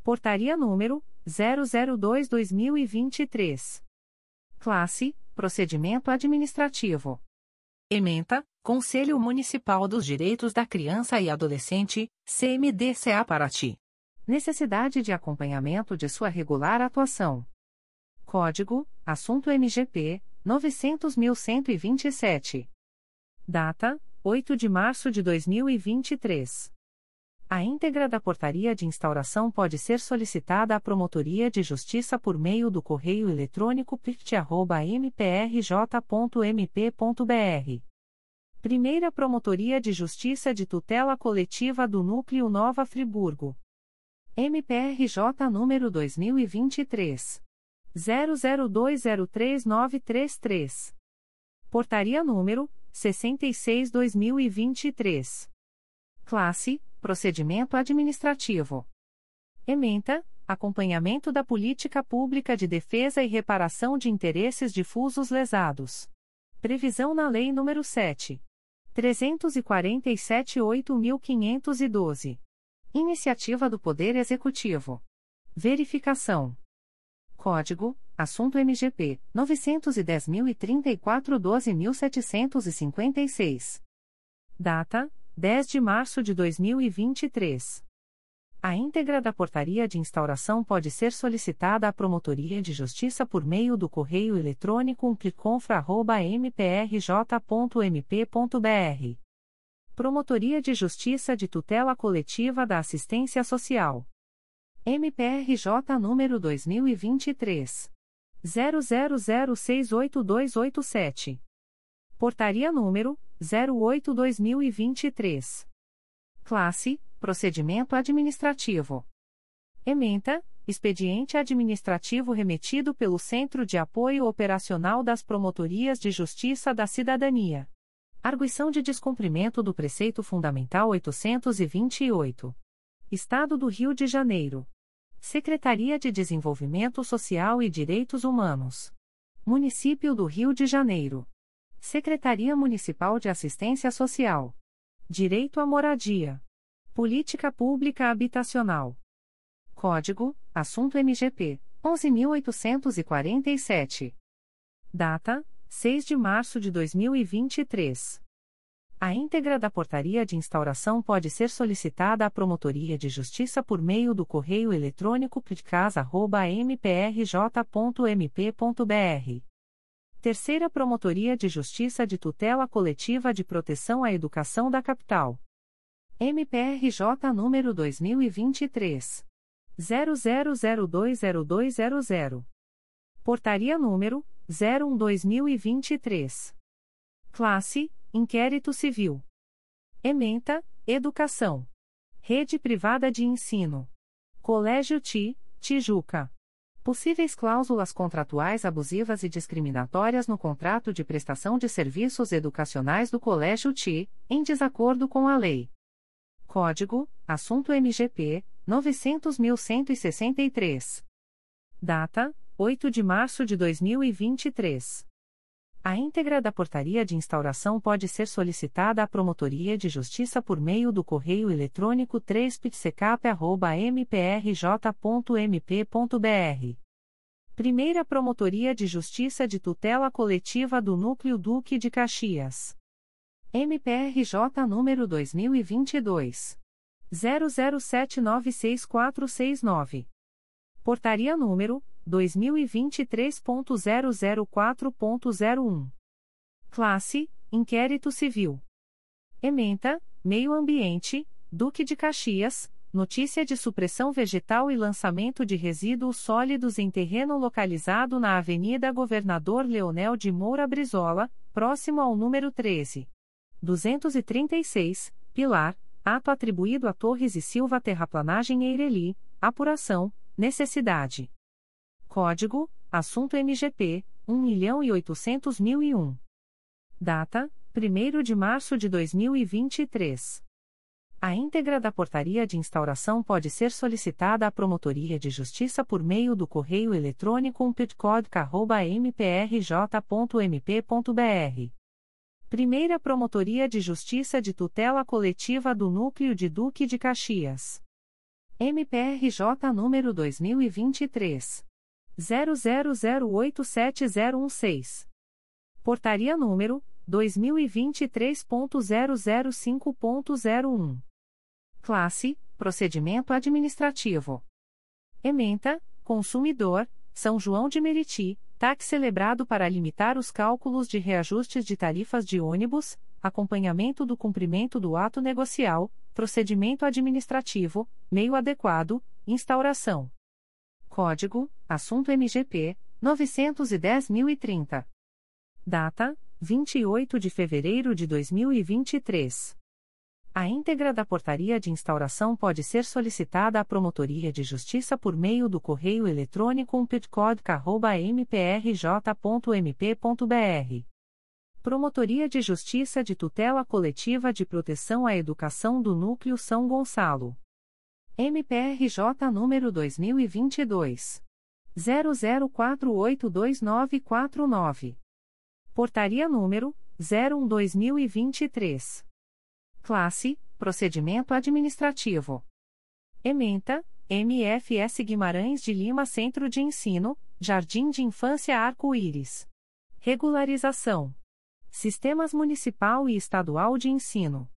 Portaria número 002/2023. Classe: Procedimento Administrativo. Ementa: Conselho Municipal dos Direitos da Criança e Adolescente, CMDCA Paraty. Necessidade de acompanhamento de sua regular atuação. Código: Assunto MGP 900.127. Data: 8 de março de 2023. A íntegra da portaria de instauração pode ser solicitada à Promotoria de Justiça por meio do correio eletrônico pict.mprj.mp.br. Primeira Promotoria de Justiça de Tutela Coletiva do Núcleo Nova Friburgo. MPRJ número 2023. 00203933. Portaria número 66-2023. Classe Procedimento Administrativo. Ementa: Acompanhamento da Política Pública de Defesa e Reparação de Interesses Difusos Lesados. Previsão na Lei nº 7. 347-8.512. Iniciativa do Poder Executivo. Verificação. Código: Assunto MGP 910.034 12.756. Data: 10 de março de 2023. A íntegra da portaria de instauração pode ser solicitada à Promotoria de Justiça por meio do correio eletrônico umpliconfra.mprj.mp.br. Promotoria de Justiça de Tutela Coletiva da Assistência Social. MPRJ número 2023. 00068287. Portaria número 08-2023. Classe: Procedimento Administrativo. Ementa: Expediente administrativo remetido pelo Centro de Apoio Operacional das Promotorias de Justiça da Cidadania. Arguição de descumprimento do preceito fundamental 828. Estado do Rio de Janeiro. Secretaria de Desenvolvimento Social e Direitos Humanos. Município do Rio de Janeiro. Secretaria Municipal de Assistência Social. Direito à Moradia. Política Pública Habitacional. Código: Assunto MGP 11847. Data: 6 de março de 2023. A íntegra da portaria de instauração pode ser solicitada à Promotoria de Justiça por meio do correio eletrônico picasa.mprj.mp.br Terceira Promotoria de Justiça de Tutela Coletiva de Proteção à Educação da Capital. MPRJ número 2023 00020200. Portaria número 01/2023. Classe: Inquérito Civil. Ementa: Educação. Rede Privada de Ensino. Colégio TI, Tijuca. Possíveis cláusulas contratuais abusivas e discriminatórias no contrato de prestação de serviços educacionais do Colégio TI, em desacordo com a lei. Código: Assunto MGP 900.163. Data: 8 de março de 2023. A íntegra da portaria de instauração pode ser solicitada à Promotoria de Justiça por meio do correio eletrônico 3pitsecap.mprj.mp.br. Primeira Promotoria de Justiça de Tutela Coletiva do Núcleo Duque de Caxias. MPRJ número 2022. 00796469. Portaria número 2023.004.01. Classe: Inquérito Civil. Ementa: Meio Ambiente, Duque de Caxias. Notícia de supressão vegetal e lançamento de resíduos sólidos em terreno localizado na Avenida Governador Leonel de Moura Brizola, próximo ao número 13. 236, Pilar, ato atribuído a Torres e Silva Terraplanagem Eireli, apuração, necessidade. Código: Assunto MGP 1.800.001. Data: 1 de março de 2023. A íntegra da portaria de instauração pode ser solicitada à Promotoria de Justiça por meio do correio eletrônico umptcod.mprj.mp.br. Primeira Promotoria de Justiça de Tutela Coletiva do Núcleo de Duque de Caxias. MPRJ número 2023. 00087016. Portaria número 2023.005.01. Classe: Procedimento Administrativo. Ementa: Consumidor, São João de Meriti, TAC celebrado para limitar os cálculos de reajustes de tarifas de ônibus, acompanhamento do cumprimento do ato negocial, procedimento administrativo, meio adequado, instauração. Código: Assunto MGP 910.030. Data: 28 de fevereiro de 2023. A íntegra da portaria de instauração pode ser solicitada à Promotoria de Justiça por meio do correio eletrônico umptcod.mprj.mp.br. Promotoria de Justiça de Tutela Coletiva de Proteção à Educação do Núcleo São Gonçalo. MPRJ número 2022. 00482949. Portaria número 01/2023. Classe: Procedimento Administrativo. Ementa: MFS Guimarães de Lima Centro de Ensino, Jardim de Infância Arco-Íris. Regularização: Sistemas Municipal e Estadual de Ensino.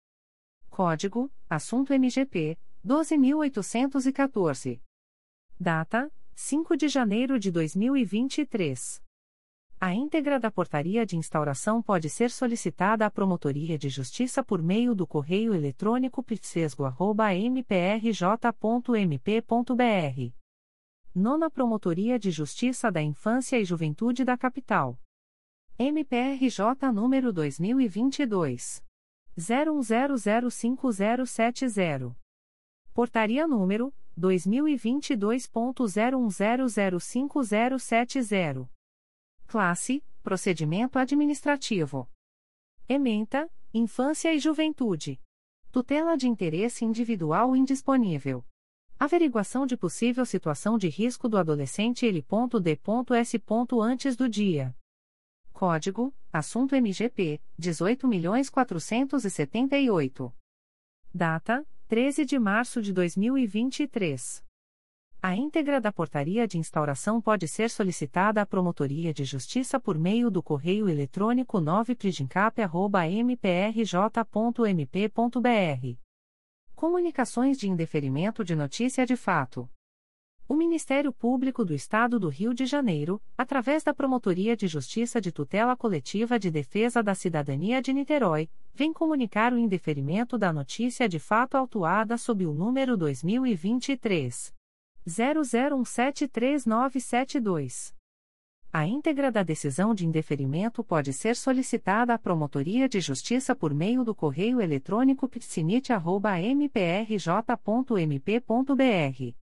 Código: Assunto MGP 12814. Data: 5 de janeiro de 2023. A íntegra da portaria de instauração pode ser solicitada à Promotoria de Justiça por meio do correio eletrônico pitsesgo.mprj.mp.br. Nona Promotoria de Justiça da Infância e Juventude da Capital. MPRJ número 2022. 01005070. Portaria número 2022.01005070. Classe: Procedimento Administrativo. Ementa: Infância e Juventude. Tutela de interesse individual indisponível. Averiguação de possível situação de risco do adolescente L.D.S. antes do dia. Código: Assunto MGP 18.478. Data: 13 de março de 2023. A íntegra da portaria de instauração pode ser solicitada à Promotoria de Justiça por meio do correio eletrônico 9prigincap.mprj.mp.br. Comunicações de indeferimento de notícia de fato. O Ministério Público do Estado do Rio de Janeiro, através da Promotoria de Justiça de Tutela Coletiva de Defesa da Cidadania de Niterói, vem comunicar o indeferimento da notícia de fato autuada sob o número 2023 00173972. A íntegra da decisão de indeferimento pode ser solicitada à Promotoria de Justiça por meio do correio eletrônico psinit.mprj.mp.br.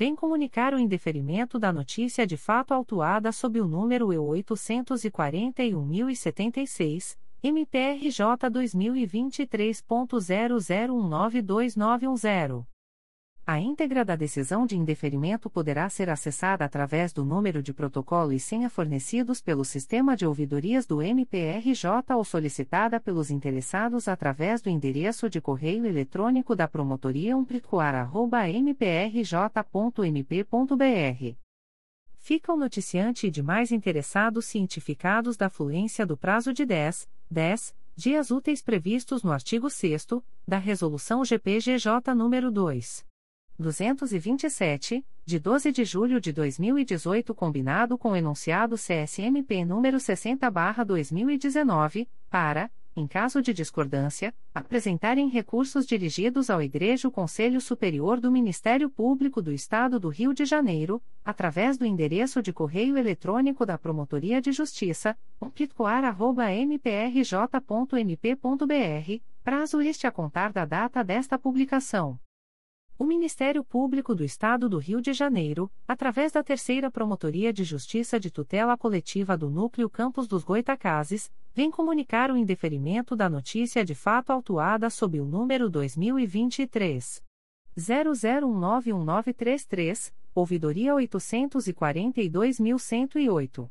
vem comunicar o indeferimento da notícia de fato autuada sob o número E 841.076, MPRJ 2023.00192910. A íntegra da decisão de indeferimento poderá ser acessada através do número de protocolo e senha fornecidos pelo sistema de ouvidorias do MPRJ ou solicitada pelos interessados através do endereço de correio eletrônico da Promotoria umplicoar.mprj.mp.br. Fica o noticiante e demais interessados cientificados da fluência do prazo de 10, 10 dias úteis previstos no artigo 6 da Resolução GPGJ nº 2. 227, de 12 de julho de 2018, combinado com o enunciado CSMP número 60/2019, para, em caso de discordância, apresentarem recursos dirigidos ao Igreja Conselho Superior do Ministério Público do Estado do Rio de Janeiro, através do endereço de correio eletrônico da Promotoria de Justiça, pitcoar.mprj.mp.br, prazo este a contar da data desta publicação. O Ministério Público do Estado do Rio de Janeiro, através da Terceira Promotoria de Justiça de Tutela Coletiva do Núcleo Campos dos Goitacazes, vem comunicar o indeferimento da notícia de fato autuada sob o número 2023 00191933, ouvidoria 842.108.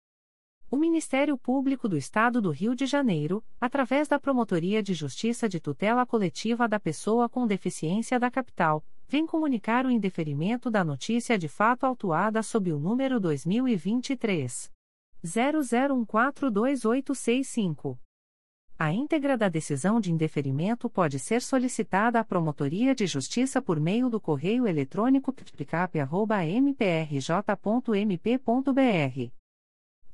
O Ministério Público do Estado do Rio de Janeiro, através da Promotoria de Justiça de Tutela Coletiva da Pessoa com Deficiência da Capital, vem comunicar o indeferimento da notícia de fato autuada sob o número 2023 00142865. A íntegra da decisão de indeferimento pode ser solicitada à Promotoria de Justiça por meio do correio eletrônico ptpicap.mprj.mp.br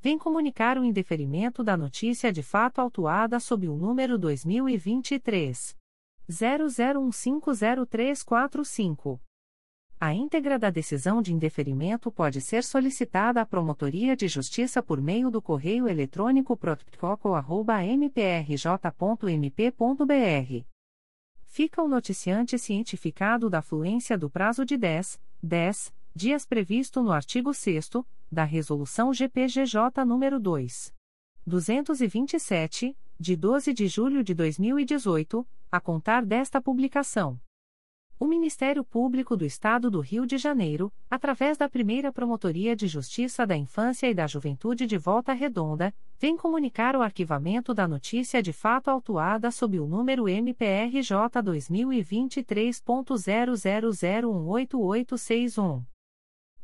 vem comunicar o indeferimento da notícia de fato autuada sob o número 2023 00150345. A íntegra da decisão de indeferimento pode ser solicitada à Promotoria de Justiça por meio do correio eletrônico protocolo@mprj.mp.br. Fica o noticiante cientificado da fluência do prazo de 10, 10 dias previsto no artigo 6 da Resolução GPGJ nº 2. 227, de 12 de julho de 2018, a contar desta publicação. O Ministério Público do Estado do Rio de Janeiro, através da primeira Promotoria de Justiça da Infância e da Juventude de Volta Redonda, vem comunicar o arquivamento da notícia de fato autuada sob o número MPRJ 2023.00018861.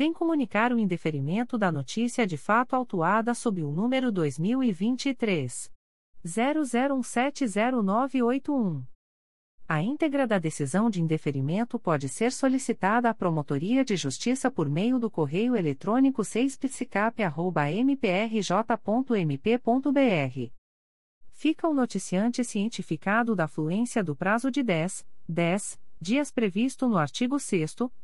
vem comunicar o indeferimento da notícia de fato autuada sob o número 2023 00170981. A íntegra da decisão de indeferimento pode ser solicitada à Promotoria de Justiça por meio do correio eletrônico 6psicap.mprj.mp.br. Fica o noticiante cientificado da fluência do prazo de 10, 10 dias previsto no artigo 6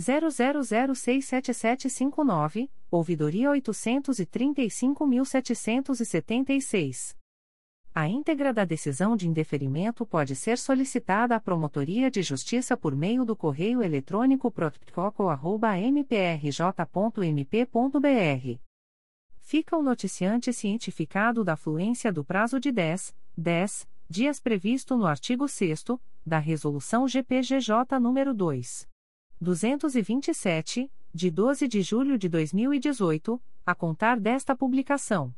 00067759, ouvidoria 835.776. A íntegra da decisão de indeferimento pode ser solicitada à Promotoria de Justiça por meio do correio eletrônico protocolo@mprj.mp.br. Fica o noticiante cientificado da fluência do prazo de 10, 10 dias previsto no artigo 6 da Resolução GPGJ nº 2. 227, de 12 de julho de 2018, a contar desta publicação.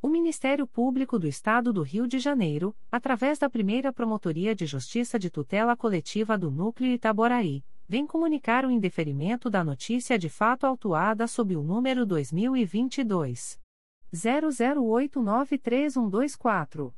O Ministério Público do Estado do Rio de Janeiro, através da primeira Promotoria de Justiça de Tutela Coletiva do Núcleo Itaboraí, vem comunicar o indeferimento da notícia de fato autuada sob o número 2022. 00893124.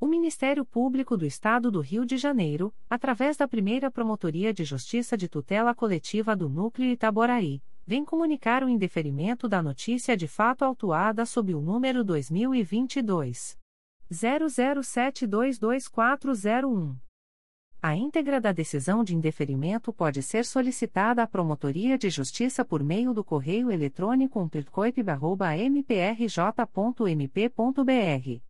O Ministério Público do Estado do Rio de Janeiro, através da primeira Promotoria de Justiça de Tutela Coletiva do Núcleo Itaboraí, vem comunicar o indeferimento da notícia de fato autuada sob o número 2022 00722401. A íntegra da decisão de indeferimento pode ser solicitada à Promotoria de Justiça por meio do correio eletrônico umpercoip.mprj.mp.br.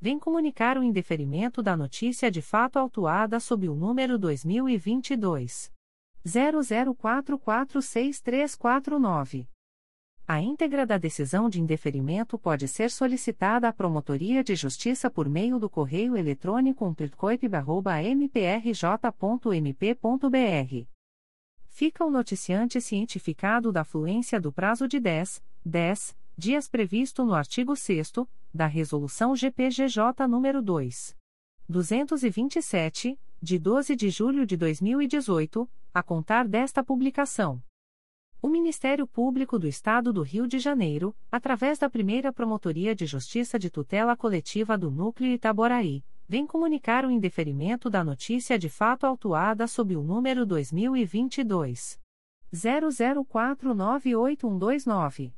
vem comunicar o indeferimento da notícia de fato autuada sob o número 2022 00446349. A íntegra da decisão de indeferimento pode ser solicitada à Promotoria de Justiça por meio do correio eletrônico umpercoip.mprj.mp.br. Fica o noticiante cientificado da fluência do prazo de 10, 10 dias previsto no artigo 6 da Resolução GPGJ nº 2. 227, de 12 de julho de 2018, a contar desta publicação. O Ministério Público do Estado do Rio de Janeiro, através da primeira Promotoria de Justiça de Tutela Coletiva do Núcleo Itaboraí, vem comunicar o indeferimento da notícia de fato autuada sob o número 2022. 00498129.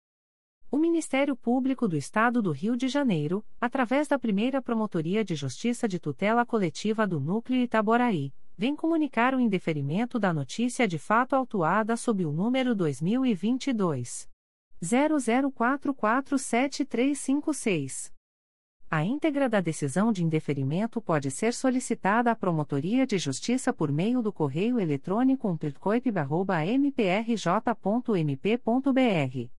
O Ministério Público do Estado do Rio de Janeiro, através da primeira Promotoria de Justiça de Tutela Coletiva do Núcleo Itaboraí, vem comunicar o indeferimento da notícia de fato autuada sob o número 2022 00447356. A íntegra da decisão de indeferimento pode ser solicitada à Promotoria de Justiça por meio do correio eletrônico umpercoip.mprj.mp.br.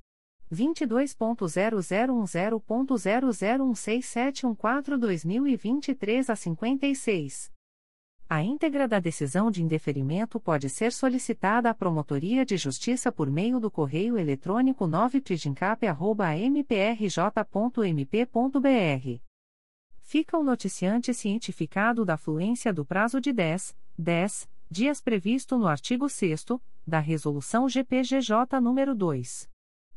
22.0010.0016714-2023 a 56. A íntegra da decisão de indeferimento pode ser solicitada à Promotoria de Justiça por meio do correio eletrônico 9prigincap.mprj.mp.br. Fica o noticiante cientificado da fluência do prazo de 10, 10 dias previsto no artigo 6 da Resolução GPGJ nº 2.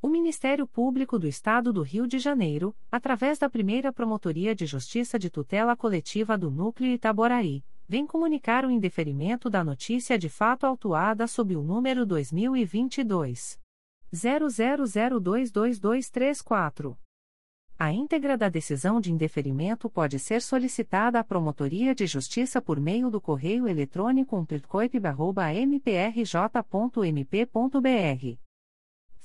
O Ministério Público do Estado do Rio de Janeiro, através da primeira Promotoria de Justiça de Tutela Coletiva do Núcleo Itaboraí, vem comunicar o indeferimento da notícia de fato autuada sob o número 2022 00022234. A íntegra da decisão de indeferimento pode ser solicitada à Promotoria de Justiça por meio do correio eletrônico umpercoip.mprj.mp.br.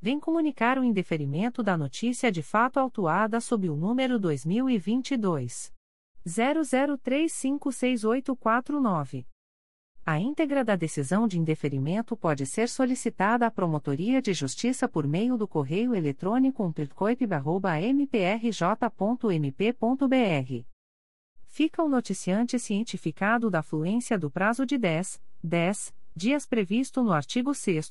vem comunicar o indeferimento da notícia de fato autuada sob o número 2022 00356849. A íntegra da decisão de indeferimento pode ser solicitada à Promotoria de Justiça por meio do correio eletrônico umpercoip.mprj.mp.br. Fica o noticiante cientificado da fluência do prazo de 10, 10 dias previsto no artigo 6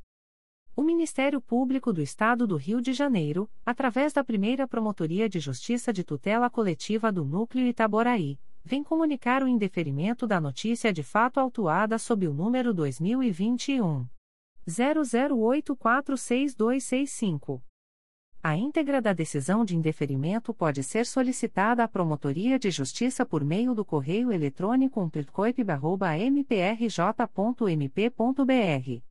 O Ministério Público do Estado do Rio de Janeiro, através da primeira Promotoria de Justiça de Tutela Coletiva do Núcleo Itaboraí, vem comunicar o indeferimento da notícia de fato autuada sob o número 2021 00846265. A íntegra da decisão de indeferimento pode ser solicitada à Promotoria de Justiça por meio do correio eletrônico umpercoip.mprj.mp.br.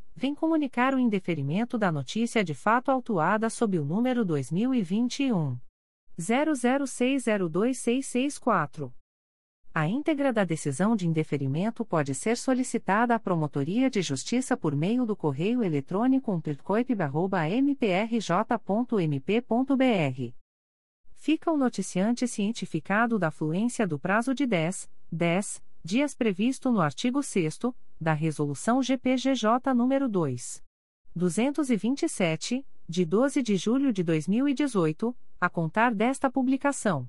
vem comunicar o indeferimento da notícia de fato autuada sob o número 2021 00602664. A íntegra da decisão de indeferimento pode ser solicitada à Promotoria de Justiça por meio do correio eletrônico umpercoip.mprj.mp.br. Fica o noticiante cientificado da fluência do prazo de 10, 10 dias previsto no artigo 6 da Resolução GPGJ nº 2. 227, de 12 de julho de 2018, a contar desta publicação.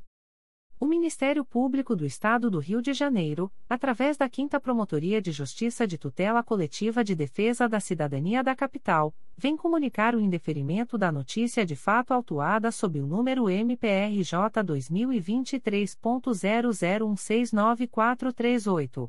O Ministério Público do Estado do Rio de Janeiro, através da 5 Promotoria de Justiça de Tutela Coletiva de Defesa da Cidadania da Capital, vem comunicar o indeferimento da notícia de fato autuada sob o número MPRJ 2023.00169438.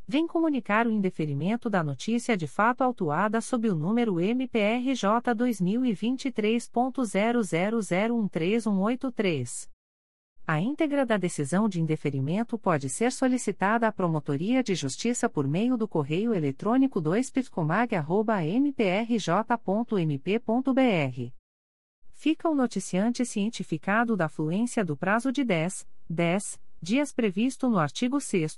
vem comunicar o indeferimento da notícia de fato autuada sob o número MPRJ 2023.00013183. A íntegra da decisão de indeferimento pode ser solicitada à Promotoria de Justiça por meio do correio eletrônico 2pitcomag.mprj.mp.br fica o noticiante cientificado da fluência do prazo de 10, 10 dias previsto no artigo 6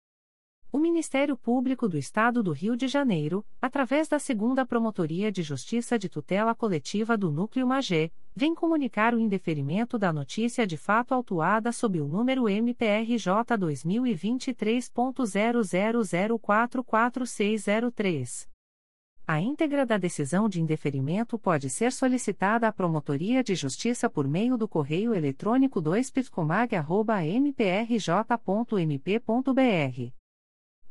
O Ministério Público do Estado do Rio de Janeiro, através da Segunda Promotoria de Justiça de Tutela Coletiva do Núcleo Magé, vem comunicar o indeferimento da notícia de fato autuada sob o número MPRJ 2023.00044603. A íntegra da decisão de indeferimento pode ser solicitada à Promotoria de Justiça por meio do correio eletrônico 2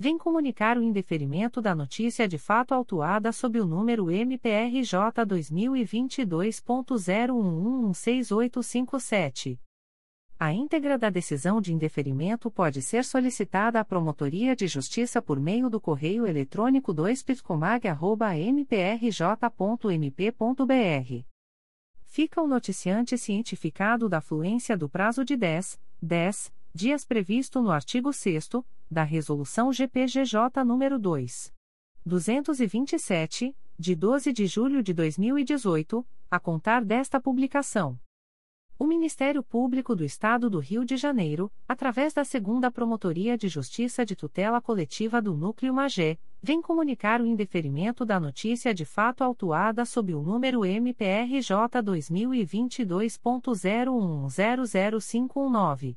vem comunicar o indeferimento da notícia de fato autuada sob o número MPRJ 2022.0116857. A íntegra da decisão de indeferimento pode ser solicitada à Promotoria de Justiça por meio do correio eletrônico 2pitcomag.mprj.mp.br fica o noticiante cientificado da fluência do prazo de 10, 10 dias previsto no artigo 6 da Resolução GPGJ nº 2. 227, de 12 de julho de 2018, a contar desta publicação. O Ministério Público do Estado do Rio de Janeiro, através da Segunda Promotoria de Justiça de Tutela Coletiva do Núcleo Magé, vem comunicar o indeferimento da notícia de fato autuada sob o número MPRJ 2022.0100519.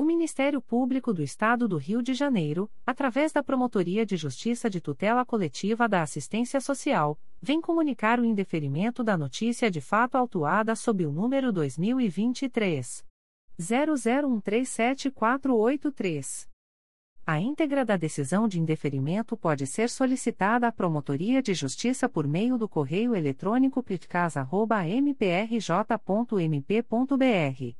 O Ministério Público do Estado do Rio de Janeiro, através da Promotoria de Justiça de Tutela Coletiva da Assistência Social, vem comunicar o indeferimento da notícia de fato autuada sob o número 2023 00137483. A íntegra da decisão de indeferimento pode ser solicitada à Promotoria de Justiça por meio do correio eletrônico pitcasa.mprj.mp.br.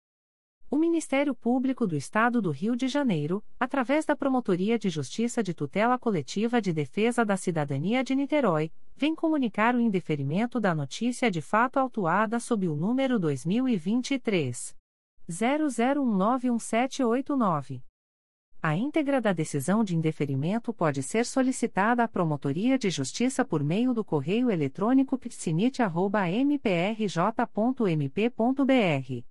O Ministério Público do Estado do Rio de Janeiro, através da Promotoria de Justiça de Tutela Coletiva de Defesa da Cidadania de Niterói, vem comunicar o indeferimento da notícia de fato autuada sob o número 2023 00191789. A íntegra da decisão de indeferimento pode ser solicitada à Promotoria de Justiça por meio do correio eletrônico psinit.mprj.mp.br.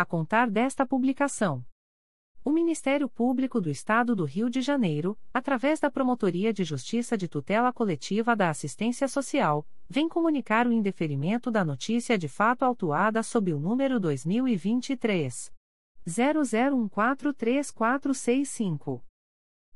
a contar desta publicação. O Ministério Público do Estado do Rio de Janeiro, através da Promotoria de Justiça de Tutela Coletiva da Assistência Social, vem comunicar o indeferimento da notícia de fato autuada sob o número 2023 00143465.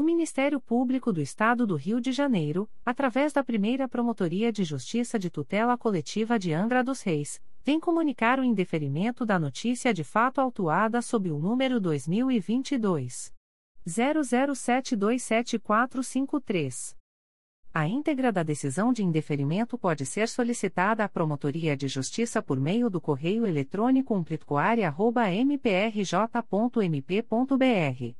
O Ministério Público do Estado do Rio de Janeiro, através da primeira Promotoria de Justiça de Tutela Coletiva de Angra dos Reis, vem comunicar o indeferimento da notícia de fato autuada sob o número 2022 00727453. A íntegra da decisão de indeferimento pode ser solicitada à Promotoria de Justiça por meio do correio eletrônico umplitcoaria.mprj.mp.br.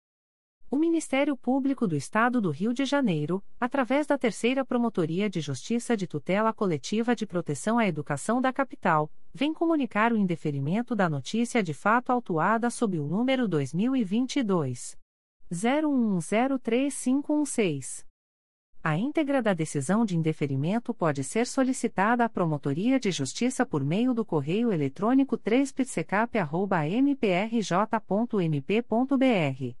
O Ministério Público do Estado do Rio de Janeiro, através da Terceira Promotoria de Justiça de Tutela Coletiva de Proteção à Educação da Capital, vem comunicar o indeferimento da notícia de fato autuada sob o número 2022 01103516. A íntegra da decisão de indeferimento pode ser solicitada à Promotoria de Justiça por meio do correio eletrônico 3psecap.mprj.mp.br.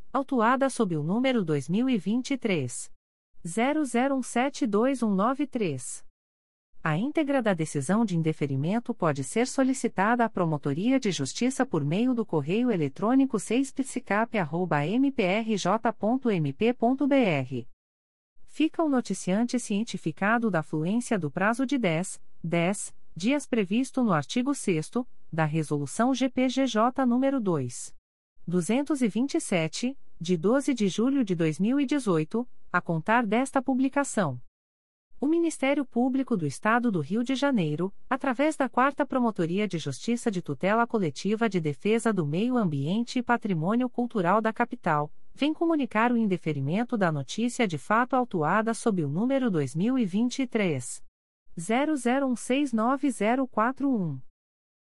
autuada sob o número 2023 00172193. A íntegra da decisão de indeferimento pode ser solicitada à Promotoria de Justiça por meio do correio eletrônico 6psicap.mprj.mp.br. Fica o noticiante cientificado da fluência do prazo de 10, 10 dias previsto no artigo 6 da Resolução GPGJ nº 2. 227, de 12 de julho de 2018, a contar desta publicação. O Ministério Público do Estado do Rio de Janeiro, através da Quarta Promotoria de Justiça de Tutela Coletiva de Defesa do Meio Ambiente e Patrimônio Cultural da Capital, vem comunicar o indeferimento da notícia de fato autuada sob o número 2023 00169041.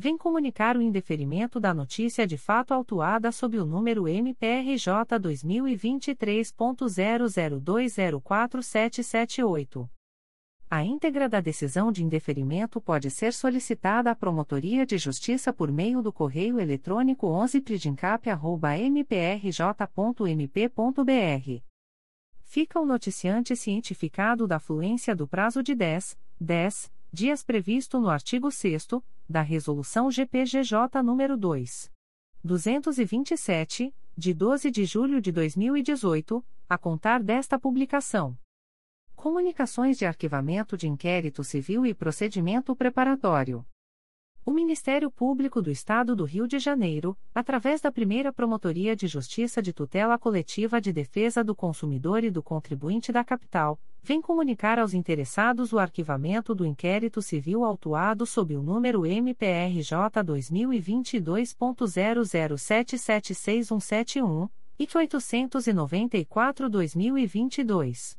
vem comunicar o indeferimento da notícia de fato autuada sob o número MPRJ 2023.00204778. A íntegra da decisão de indeferimento pode ser solicitada à Promotoria de Justiça por meio do correio eletrônico 11pridincap.mprj.mp.br fica o noticiante cientificado da fluência do prazo de 10, 10 dias previsto no artigo 6 da Resolução GPGJ nº 2. 227, de 12 de julho de 2018, a contar desta publicação. Comunicações de arquivamento de inquérito civil e procedimento preparatório. O Ministério Público do Estado do Rio de Janeiro, através da primeira Promotoria de Justiça de Tutela Coletiva de Defesa do Consumidor e do Contribuinte da Capital, vem comunicar aos interessados o arquivamento do inquérito civil autuado sob o número MPRJ 2022.00776171 e 894-2022.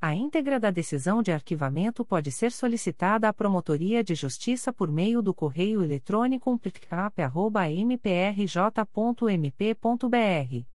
A íntegra da decisão de arquivamento pode ser solicitada à Promotoria de Justiça por meio do correio eletrônico umplitcap.mprj.mp.br.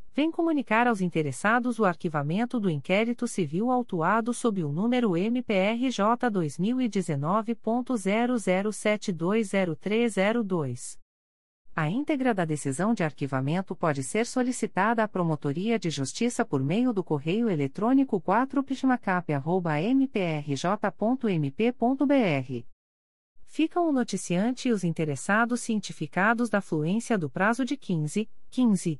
vem comunicar aos interessados o arquivamento do inquérito civil autuado sob o número MPRJ 2019.00720302. A íntegra da decisão de arquivamento pode ser solicitada à Promotoria de Justiça por meio do correio eletrônico 4pishmacap.mprj.mp.br. Ficam o noticiante e os interessados cientificados da fluência do prazo de 15, 15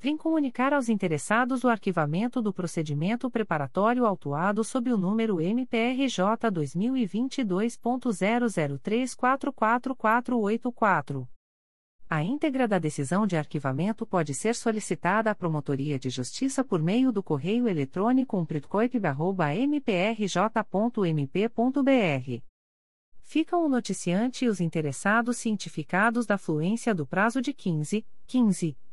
vem comunicar aos interessados o arquivamento do procedimento preparatório autuado sob o número MPRJ 2022.00344484. A íntegra da decisão de arquivamento pode ser solicitada à Promotoria de Justiça por meio do correio eletrônico umplitcoip.mprj.mp.br. Ficam o noticiante e os interessados cientificados da fluência do prazo de 15, 15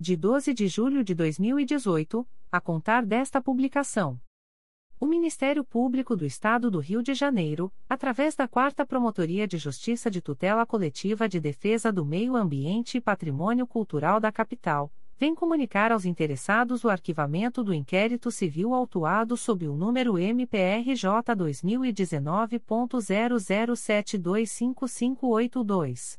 de 12 de julho de 2018 a contar desta publicação. O Ministério Público do Estado do Rio de Janeiro, através da Quarta Promotoria de Justiça de Tutela Coletiva de Defesa do Meio Ambiente e Patrimônio Cultural da Capital, vem comunicar aos interessados o arquivamento do inquérito civil autuado sob o número MPRJ 2019.00725582.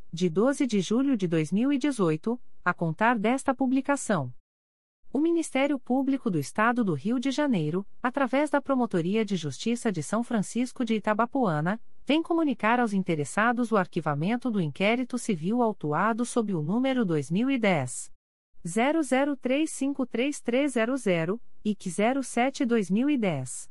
de 12 de julho de 2018 a contar desta publicação. O Ministério Público do Estado do Rio de Janeiro, através da Promotoria de Justiça de São Francisco de Itabapoana, vem comunicar aos interessados o arquivamento do inquérito civil autuado sob o número 2010 00353300 e 07-2010.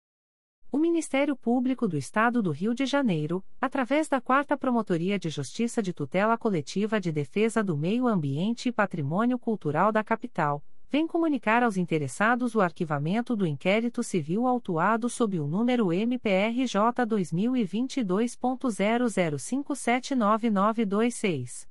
O Ministério Público do Estado do Rio de Janeiro, através da 4 Promotoria de Justiça de Tutela Coletiva de Defesa do Meio Ambiente e Patrimônio Cultural da Capital, vem comunicar aos interessados o arquivamento do inquérito civil autuado sob o número MPRJ 2022.00579926.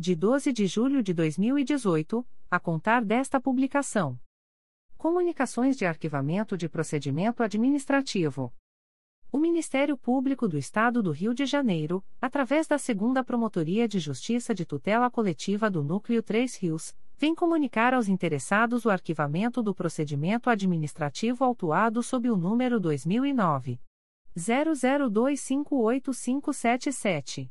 de 12 de julho de 2018 a contar desta publicação. Comunicações de arquivamento de procedimento administrativo. O Ministério Público do Estado do Rio de Janeiro, através da Segunda Promotoria de Justiça de Tutela Coletiva do Núcleo 3 Rios, vem comunicar aos interessados o arquivamento do procedimento administrativo autuado sob o número 2009 00258577.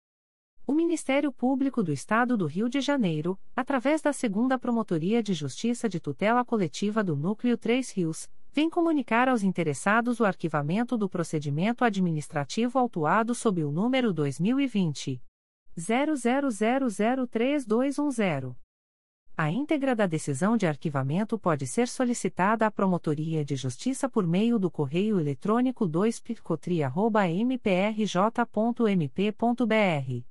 O Ministério Público do Estado do Rio de Janeiro, através da Segunda Promotoria de Justiça de Tutela Coletiva do Núcleo 3 Rios, vem comunicar aos interessados o arquivamento do procedimento administrativo autuado sob o número 2020 00003210. A íntegra da decisão de arquivamento pode ser solicitada à Promotoria de Justiça por meio do correio eletrônico 2picotria.mprj.mp.br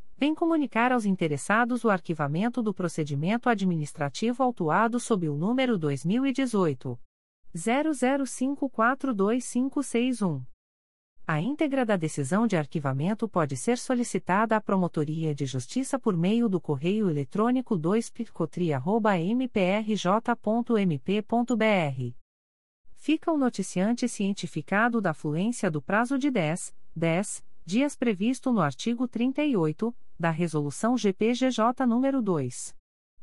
vem comunicar aos interessados o arquivamento do procedimento administrativo autuado sob o número 2018 00542561. A íntegra da decisão de arquivamento pode ser solicitada à Promotoria de Justiça por meio do correio eletrônico 2picotria.mprj.mp.br. Fica o noticiante cientificado da fluência do prazo de 10, 10 dias previsto no artigo 38 da Resolução GPGJ nº 2.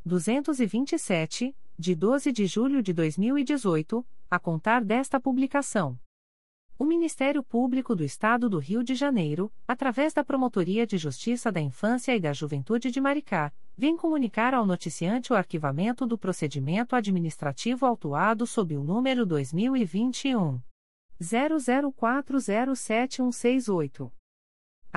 227, de 12 de julho de 2018, a contar desta publicação. O Ministério Público do Estado do Rio de Janeiro, através da Promotoria de Justiça da Infância e da Juventude de Maricá, vem comunicar ao noticiante o arquivamento do procedimento administrativo autuado sob o número 2021 00407168.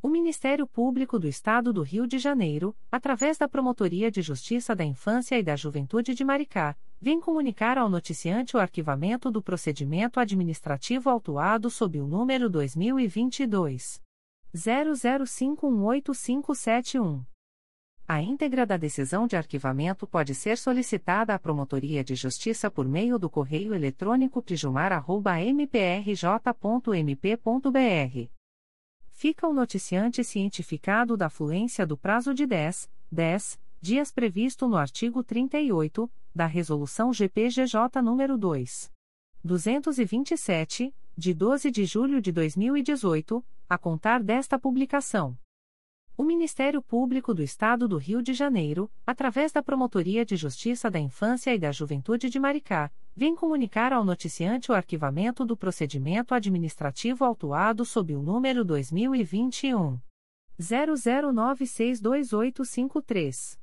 O Ministério Público do Estado do Rio de Janeiro, através da Promotoria de Justiça da Infância e da Juventude de Maricá, vem comunicar ao noticiante o arquivamento do procedimento administrativo autuado sob o número 2022 00518571. A íntegra da decisão de arquivamento pode ser solicitada à Promotoria de Justiça por meio do correio eletrônico prijumar.mprj.mp.br fica o noticiante cientificado da fluência do prazo de 10, 10 dias previsto no artigo 38 da Resolução GPGJ nº 2. 227, de 12 de julho de 2018, a contar desta publicação. O Ministério Público do Estado do Rio de Janeiro, através da Promotoria de Justiça da Infância e da Juventude de Maricá, vem comunicar ao noticiante o arquivamento do procedimento administrativo autuado sob o número 2021 00962853.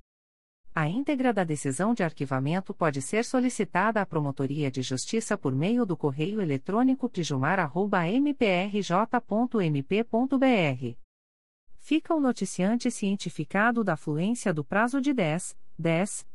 A íntegra da decisão de arquivamento pode ser solicitada à Promotoria de Justiça por meio do correio eletrônico pijumar.mprj.mp.br fica o noticiante cientificado da fluência do prazo de 10, 10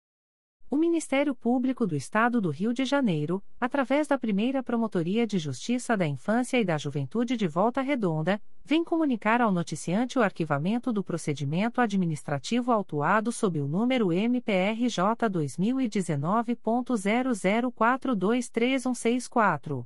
O Ministério Público do Estado do Rio de Janeiro, através da primeira Promotoria de Justiça da Infância e da Juventude de Volta Redonda, vem comunicar ao noticiante o arquivamento do procedimento administrativo autuado sob o número MPRJ 2019.00423164.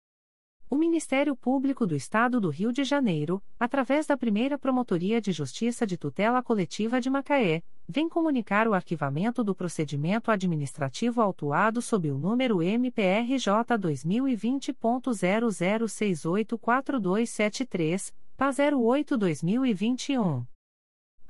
O Ministério Público do Estado do Rio de Janeiro, através da primeira Promotoria de Justiça de Tutela Coletiva de Macaé, vem comunicar o arquivamento do procedimento administrativo autuado sob o número MPRJ 2020.00684273, PA 08-2021.